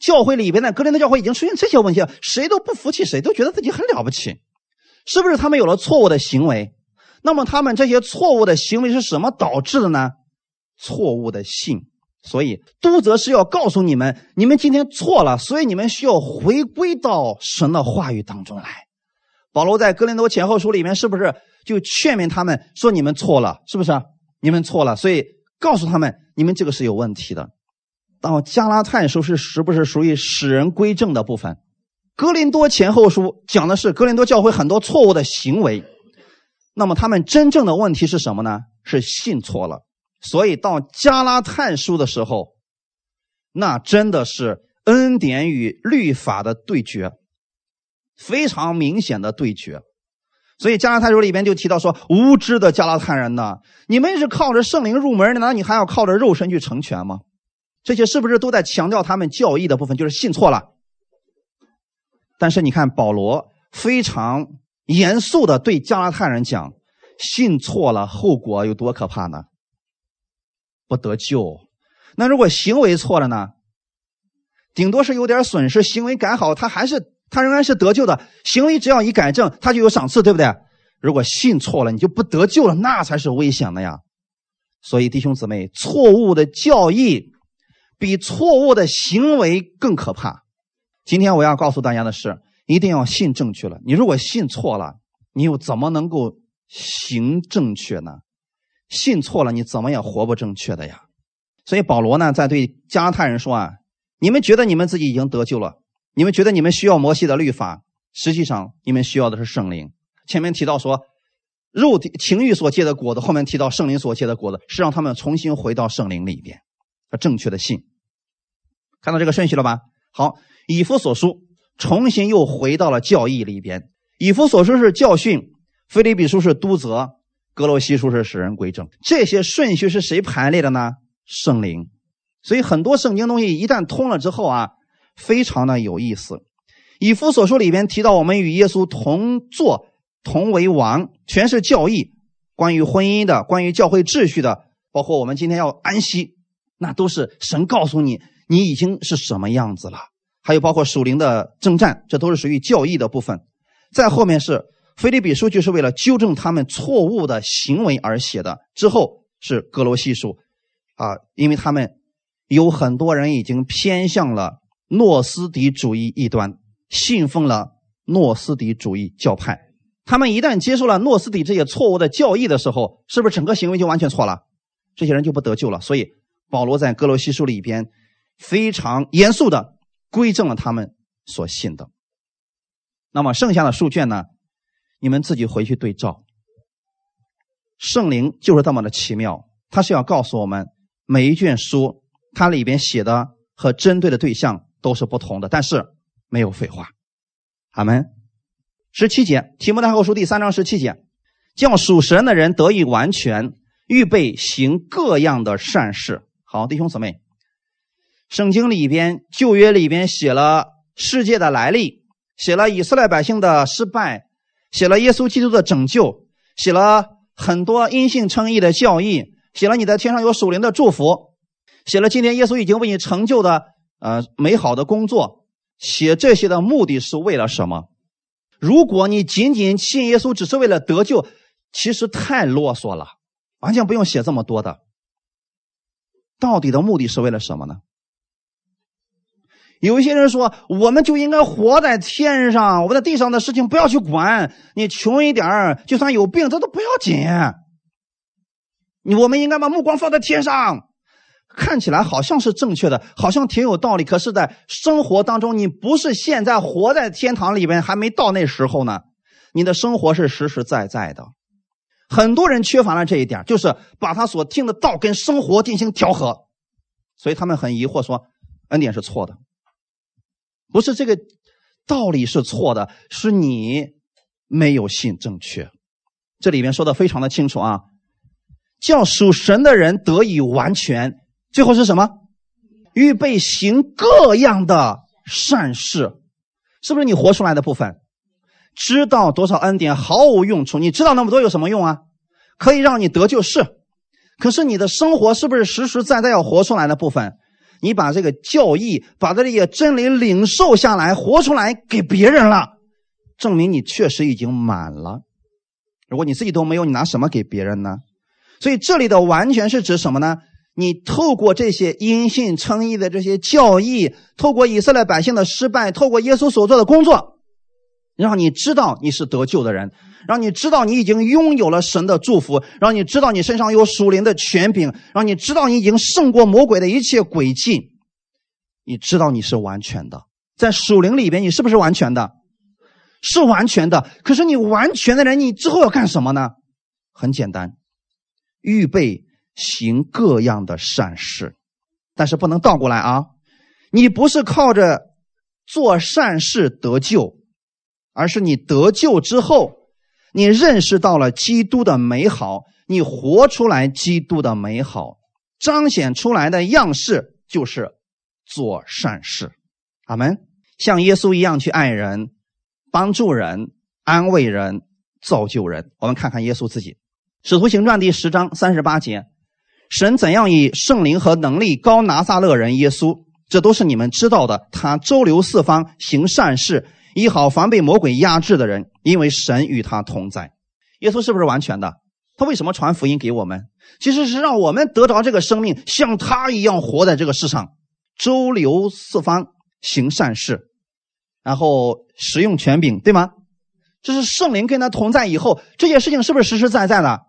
教会里边的格林的教会已经出现这些问题了，谁都不服气，谁都觉得自己很了不起，是不是？他们有了错误的行为，那么他们这些错误的行为是什么导致的呢？错误的信。所以都则是要告诉你们，你们今天错了，所以你们需要回归到神的话语当中来。保罗在格林多前后书里面是不是就劝勉他们说你们错了，是不是？你们错了，所以告诉他们你们这个是有问题的。到加拉太书是是不是属于使人归正的部分？格林多前后书讲的是格林多教会很多错误的行为，那么他们真正的问题是什么呢？是信错了。所以到加拉太书的时候，那真的是恩典与律法的对决，非常明显的对决。所以加拉太书里边就提到说：“无知的加拉太人呢，你们是靠着圣灵入门的，难道你还要靠着肉身去成全吗？”这些是不是都在强调他们教义的部分？就是信错了。但是你看保罗非常严肃的对加拉太人讲：信错了，后果有多可怕呢？不得救。那如果行为错了呢？顶多是有点损失，行为改好，他还是他仍然是得救的。行为只要一改正，他就有赏赐，对不对？如果信错了，你就不得救了，那才是危险的呀。所以弟兄姊妹，错误的教义。比错误的行为更可怕。今天我要告诉大家的是，一定要信正确了。你如果信错了，你又怎么能够行正确呢？信错了，你怎么也活不正确的呀。所以保罗呢，在对加拉太人说啊：“你们觉得你们自己已经得救了，你们觉得你们需要摩西的律法，实际上你们需要的是圣灵。前面提到说，肉体情欲所结的果子，后面提到圣灵所结的果子，是让他们重新回到圣灵里边。”正确的信，看到这个顺序了吧？好，以弗所书重新又回到了教义里边。以弗所书是教训，菲利比书是督责，格罗西书是使人归正。这些顺序是谁排列的呢？圣灵。所以很多圣经东西一旦通了之后啊，非常的有意思。以弗所书里边提到我们与耶稣同坐、同为王，全是教义，关于婚姻的，关于教会秩序的，包括我们今天要安息。那都是神告诉你，你已经是什么样子了。还有包括属灵的征战，这都是属于教义的部分。再后面是腓立比书就是为了纠正他们错误的行为而写的。之后是哥罗西书，啊，因为他们有很多人已经偏向了诺斯底主义一端，信奉了诺斯底主义教派。他们一旦接受了诺斯底这些错误的教义的时候，是不是整个行为就完全错了？这些人就不得救了。所以保罗在哥罗西书里边非常严肃的归正了他们所信的。那么剩下的书卷呢？你们自己回去对照。圣灵就是这么的奇妙，它是要告诉我们每一卷书，它里边写的和针对的对象都是不同的，但是没有废话。阿门。十七节，提摩太后书第三章十七节，叫属神的人得以完全，预备行各样的善事。好，弟兄姊妹，圣经里边旧约里边写了世界的来历，写了以色列百姓的失败。写了耶稣基督的拯救，写了很多因信称义的教义，写了你在天上有属灵的祝福，写了今天耶稣已经为你成就的呃美好的工作。写这些的目的是为了什么？如果你仅仅信耶稣只是为了得救，其实太啰嗦了，完全不用写这么多的。到底的目的是为了什么呢？有一些人说，我们就应该活在天上，我们在地上的事情不要去管。你穷一点就算有病，这都不要紧。我们应该把目光放在天上，看起来好像是正确的，好像挺有道理。可是，在生活当中，你不是现在活在天堂里边，还没到那时候呢。你的生活是实实在在的。很多人缺乏了这一点，就是把他所听的道跟生活进行调和，所以他们很疑惑，说恩典是错的。不是这个道理是错的，是你没有信正确。这里面说的非常的清楚啊，叫属神的人得以完全。最后是什么？预备行各样的善事，是不是你活出来的部分？知道多少恩典毫无用处，你知道那么多有什么用啊？可以让你得救是，可是你的生活是不是实实在在要活出来的部分？你把这个教义，把这些真理领受下来，活出来给别人了，证明你确实已经满了。如果你自己都没有，你拿什么给别人呢？所以这里的完全是指什么呢？你透过这些因信称义的这些教义，透过以色列百姓的失败，透过耶稣所做的工作，让你知道你是得救的人。让你知道你已经拥有了神的祝福，让你知道你身上有属灵的权柄，让你知道你已经胜过魔鬼的一切诡计。你知道你是完全的，在属灵里边，你是不是完全的？是完全的。可是你完全的人，你之后要干什么呢？很简单，预备行各样的善事，但是不能倒过来啊！你不是靠着做善事得救，而是你得救之后。你认识到了基督的美好，你活出来基督的美好，彰显出来的样式就是做善事。阿门。像耶稣一样去爱人、帮助人、安慰人、造就人。我们看看耶稣自己，《使徒行传》第十章三十八节：神怎样以圣灵和能力高拿撒勒人耶稣，这都是你们知道的。他周流四方，行善事。医好防被魔鬼压制的人，因为神与他同在。耶稣是不是完全的？他为什么传福音给我们？其实是让我们得着这个生命，像他一样活在这个世上，周流四方行善事，然后使用权柄，对吗？这是圣灵跟他同在以后，这件事情是不是实实在在的？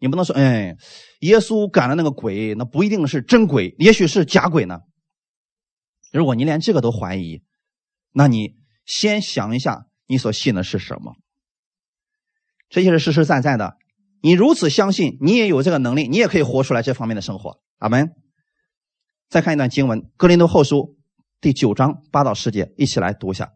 你不能说，哎，耶稣赶了那个鬼，那不一定是真鬼，也许是假鬼呢。如果你连这个都怀疑，那你。先想一下，你所信的是什么？这些是实实在在的。你如此相信，你也有这个能力，你也可以活出来这方面的生活。阿门。再看一段经文，《格林多后书》第九章八到十节，一起来读一下。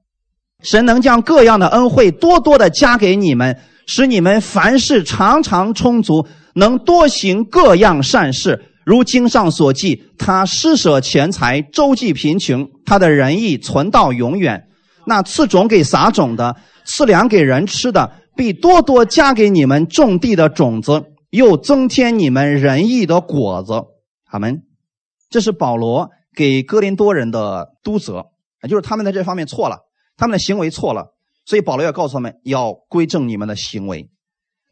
神能将各样的恩惠多多的加给你们，使你们凡事常常充足，能多行各样善事。如经上所记，他施舍钱财，周济贫穷，他的仁义存到永远。那赐种给撒种的，赐粮给人吃的，必多多加给你们种地的种子，又增添你们仁义的果子。阿门。这是保罗给哥林多人的督责，就是他们在这方面错了，他们的行为错了，所以保罗要告诉他们，要归正你们的行为。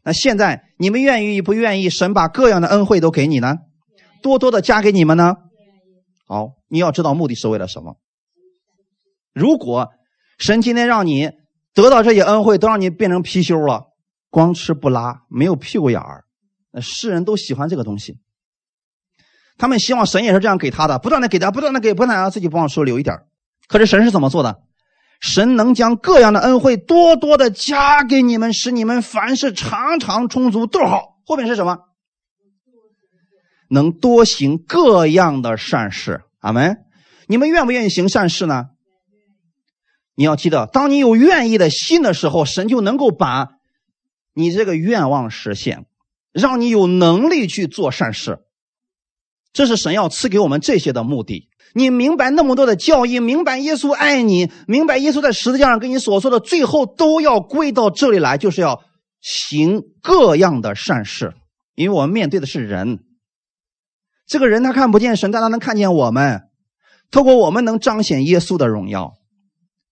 那现在你们愿意不愿意？神把各样的恩惠都给你呢，多多的加给你们呢？好，你要知道目的是为了什么？如果神今天让你得到这些恩惠，都让你变成貔貅了，光吃不拉，没有屁股眼儿，世人都喜欢这个东西。他们希望神也是这样给他的，不断的给他，不断的给，不断让自己不往手留一点可是神是怎么做的？神能将各样的恩惠多多的加给你们，使你们凡事常常充足。逗号后面是什么？能多行各样的善事。阿门。你们愿不愿意行善事呢？你要记得，当你有愿意的心的时候，神就能够把你这个愿望实现，让你有能力去做善事。这是神要赐给我们这些的目的。你明白那么多的教义，明白耶稣爱你，明白耶稣在十字架上跟你所说的，最后都要归到这里来，就是要行各样的善事。因为我们面对的是人，这个人他看不见神，但他能看见我们，透过我们能彰显耶稣的荣耀。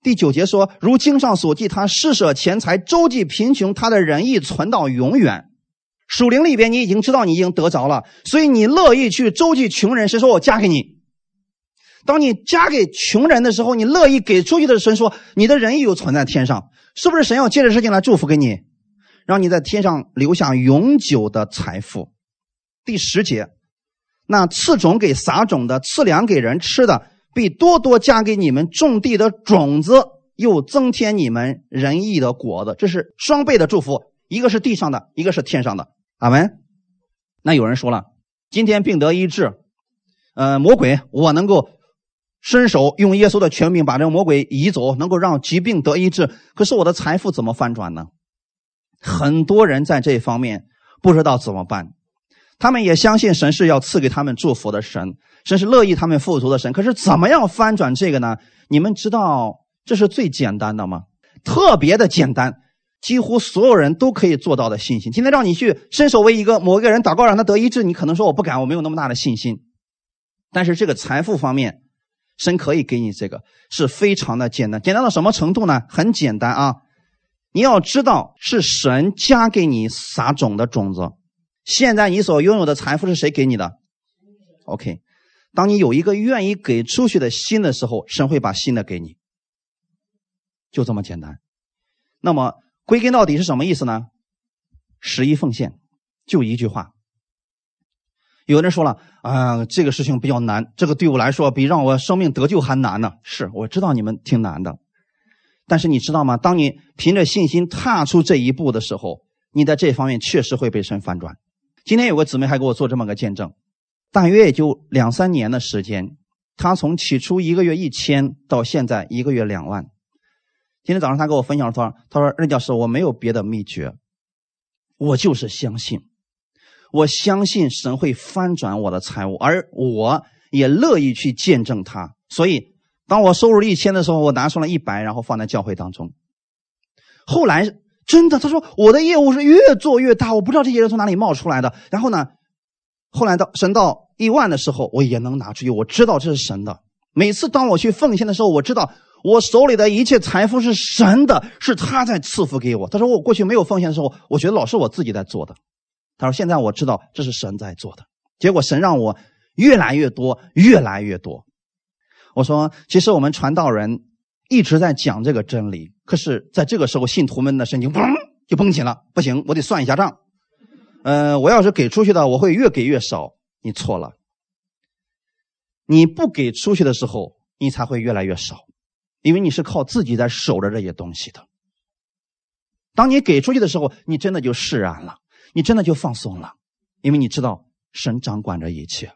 第九节说：“如经上所记，他施舍钱财，周济贫穷，他的仁义存到永远。”属灵里边，你已经知道你已经得着了，所以你乐意去周济穷人。神说：“我嫁给你。”当你嫁给穷人的时候，你乐意给出去的神说：“你的仁义又存在天上，是不是？神要借着事情来祝福给你，让你在天上留下永久的财富。”第十节，那赐种给撒种的，赐粮给人吃的，必多多加给你们种地的种子，又增添你们仁义的果子。这是双倍的祝福，一个是地上的，一个是天上的。阿门。那有人说了，今天病得医治，呃，魔鬼我能够伸手用耶稣的权柄把这个魔鬼移走，能够让疾病得医治。可是我的财富怎么翻转呢？很多人在这方面不知道怎么办，他们也相信神是要赐给他们祝福的神，神是乐意他们富足的神。可是怎么样翻转这个呢？你们知道这是最简单的吗？特别的简单。几乎所有人都可以做到的信心。今天让你去伸手为一个某一个人祷告，让他得医治，你可能说我不敢，我没有那么大的信心。但是这个财富方面，神可以给你这个，是非常的简单。简单到什么程度呢？很简单啊！你要知道是神加给你撒种的种子。现在你所拥有的财富是谁给你的？OK，当你有一个愿意给出去的心的时候，神会把新的给你，就这么简单。那么。归根到底是什么意思呢？十一奉献，就一句话。有人说了啊，这个事情比较难，这个对我来说比让我生命得救还难呢。是，我知道你们挺难的，但是你知道吗？当你凭着信心踏出这一步的时候，你在这方面确实会被神反转。今天有个姊妹还给我做这么个见证，大约也就两三年的时间，他从起初一个月一千，到现在一个月两万。今天早上他跟我分享说：“他说任教师，我没有别的秘诀，我就是相信，我相信神会翻转我的财务，而我也乐意去见证他。所以，当我收入一千的时候，我拿出了一百，然后放在教会当中。后来真的，他说我的业务是越做越大，我不知道这些人从哪里冒出来的。然后呢，后来到神到一万的时候，我也能拿出去，我知道这是神的。每次当我去奉献的时候，我知道。”我手里的一切财富是神的，是他在赐福给我。他说我过去没有奉献的时候，我觉得老是我自己在做的。他说现在我知道这是神在做的。结果神让我越来越多，越来越多。我说其实我们传道人一直在讲这个真理，可是在这个时候信徒们的神经嘣就绷紧了。不行，我得算一下账。嗯，我要是给出去的，我会越给越少。你错了，你不给出去的时候，你才会越来越少。因为你是靠自己在守着这些东西的，当你给出去的时候，你真的就释然了，你真的就放松了，因为你知道神掌管着一切。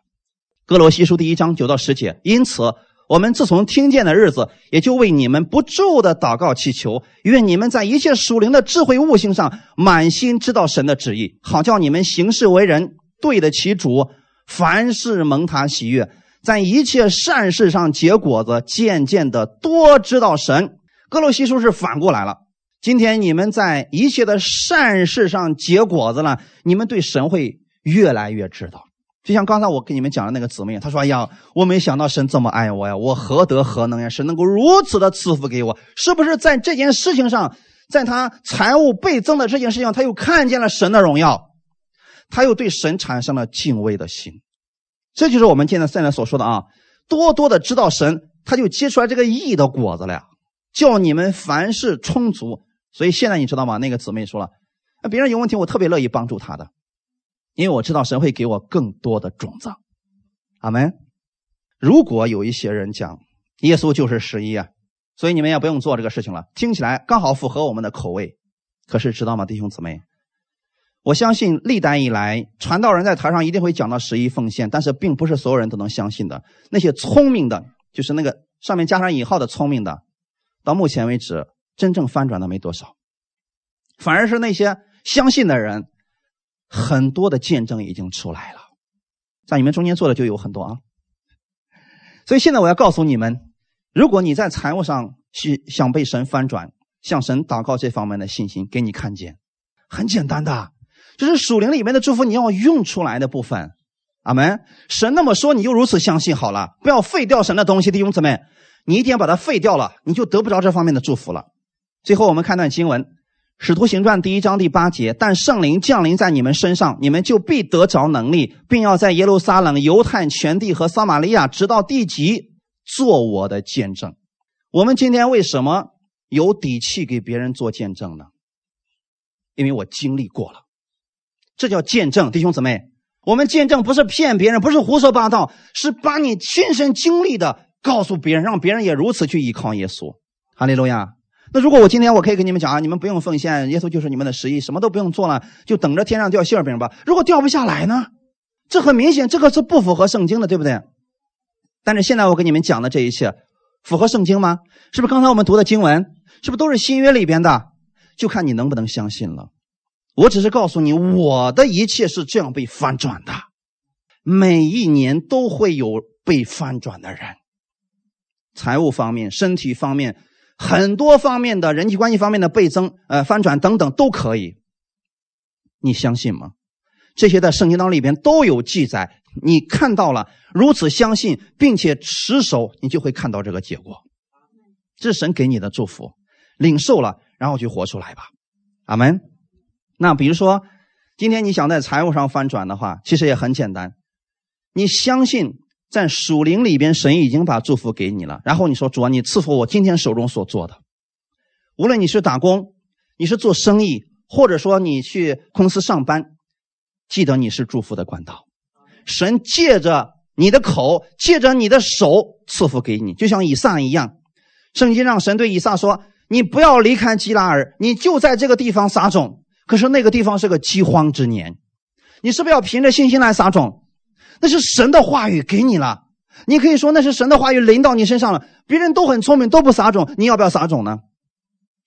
哥罗西书第一章九到十节，因此我们自从听见的日子，也就为你们不住的祷告祈求，愿你们在一切属灵的智慧悟性上满心知道神的旨意，好叫你们行事为人对得起主，凡事蒙他喜悦。在一切善事上结果子，渐渐的多知道神。哥罗西书是反过来了。今天你们在一切的善事上结果子了，你们对神会越来越知道。就像刚才我跟你们讲的那个姊妹，她说：“哎呀，我没想到神这么爱我呀，我何德何能呀，神能够如此的赐福给我？是不是在这件事情上，在他财务倍增的这件事情上，他又看见了神的荣耀，他又对神产生了敬畏的心？这就是我们现在现在所说的啊，多多的知道神，他就结出来这个义的果子了呀，叫你们凡事充足。所以现在你知道吗？那个姊妹说了，那别人有问题，我特别乐意帮助他的。”因为我知道神会给我更多的种子，阿门。如果有一些人讲耶稣就是十一啊，所以你们也不用做这个事情了，听起来刚好符合我们的口味。可是知道吗，弟兄姊妹？我相信历代以来传道人在台上一定会讲到十一奉献，但是并不是所有人都能相信的。那些聪明的，就是那个上面加上引号的聪明的，到目前为止真正翻转的没多少，反而是那些相信的人。很多的见证已经出来了，在你们中间做的就有很多啊。所以现在我要告诉你们，如果你在财务上是想被神翻转，向神祷告这方面的信心，给你看见，很简单的，就是属灵里面的祝福你要用出来的部分。阿门。神那么说，你就如此相信好了，不要废掉神的东西，弟兄姊妹，你一定要把它废掉了，你就得不着这方面的祝福了。最后我们看段经文。使徒行传第一章第八节，但圣灵降临在你们身上，你们就必得着能力，并要在耶路撒冷、犹太全地和撒玛利亚，直到地极，做我的见证。我们今天为什么有底气给别人做见证呢？因为我经历过了，这叫见证。弟兄姊妹，我们见证不是骗别人，不是胡说八道，是把你亲身经历的告诉别人，让别人也如此去依靠耶稣。哈利路亚。那如果我今天我可以跟你们讲啊，你们不用奉献，耶稣就是你们的十一，什么都不用做了，就等着天上掉馅饼吧。如果掉不下来呢？这很明显，这个是不符合圣经的，对不对？但是现在我跟你们讲的这一切，符合圣经吗？是不是刚才我们读的经文，是不是都是新约里边的？就看你能不能相信了。我只是告诉你，我的一切是这样被翻转的，每一年都会有被翻转的人，财务方面、身体方面。很多方面的人际关系方面的倍增、呃翻转等等都可以，你相信吗？这些在圣经当中里边都有记载，你看到了，如此相信并且持守，你就会看到这个结果。这是神给你的祝福，领受了，然后去活出来吧。阿门。那比如说，今天你想在财务上翻转的话，其实也很简单，你相信。在属灵里边，神已经把祝福给你了。然后你说：“主啊，你赐福我今天手中所做的。无论你是打工，你是做生意，或者说你去公司上班，记得你是祝福的管道。神借着你的口，借着你的手赐福给你，就像以撒一样。圣经让神对以撒说：‘你不要离开基拉尔，你就在这个地方撒种。’可是那个地方是个饥荒之年，你是不是要凭着信心来撒种？”那是神的话语给你了，你可以说那是神的话语临到你身上了。别人都很聪明，都不撒种，你要不要撒种呢？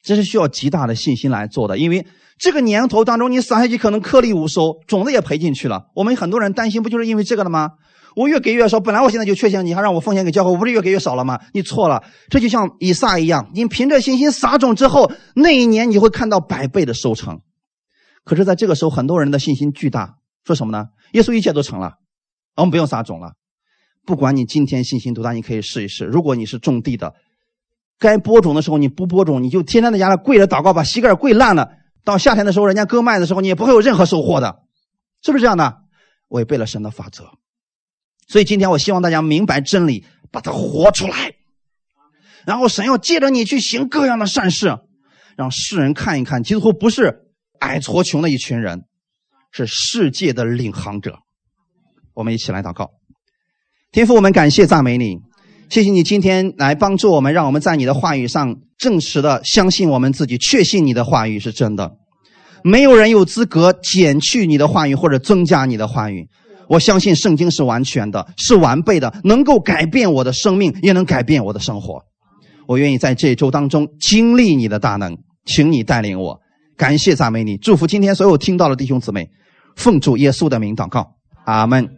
这是需要极大的信心来做的，因为这个年头当中，你撒下去可能颗粒无收，种子也赔进去了。我们很多人担心，不就是因为这个了吗？我越给越少，本来我现在就缺钱，你还让我奉献给教会，我不是越给越少了吗？你错了，这就像以撒一样，你凭着信心撒种之后，那一年你会看到百倍的收成。可是，在这个时候，很多人的信心巨大，说什么呢？耶稣一切都成了。我们不用撒种了，不管你今天信心多大，你可以试一试。如果你是种地的，该播种的时候你不播种，你就天天在家里跪着祷告，把膝盖跪烂了。到夏天的时候，人家割麦的时候，你也不会有任何收获的，是不是这样的？违背了神的法则。所以今天我希望大家明白真理，把它活出来。然后神要借着你去行各样的善事，让世人看一看，几乎不是矮矬穷的一群人，是世界的领航者。我们一起来祷告，天父，我们感谢赞美你，谢谢你今天来帮助我们，让我们在你的话语上证实的相信我们自己，确信你的话语是真的。没有人有资格减去你的话语或者增加你的话语。我相信圣经是完全的，是完备的，能够改变我的生命，也能改变我的生活。我愿意在这一周当中经历你的大能，请你带领我。感谢赞美你，祝福今天所有听到的弟兄姊妹，奉主耶稣的名祷告，阿门。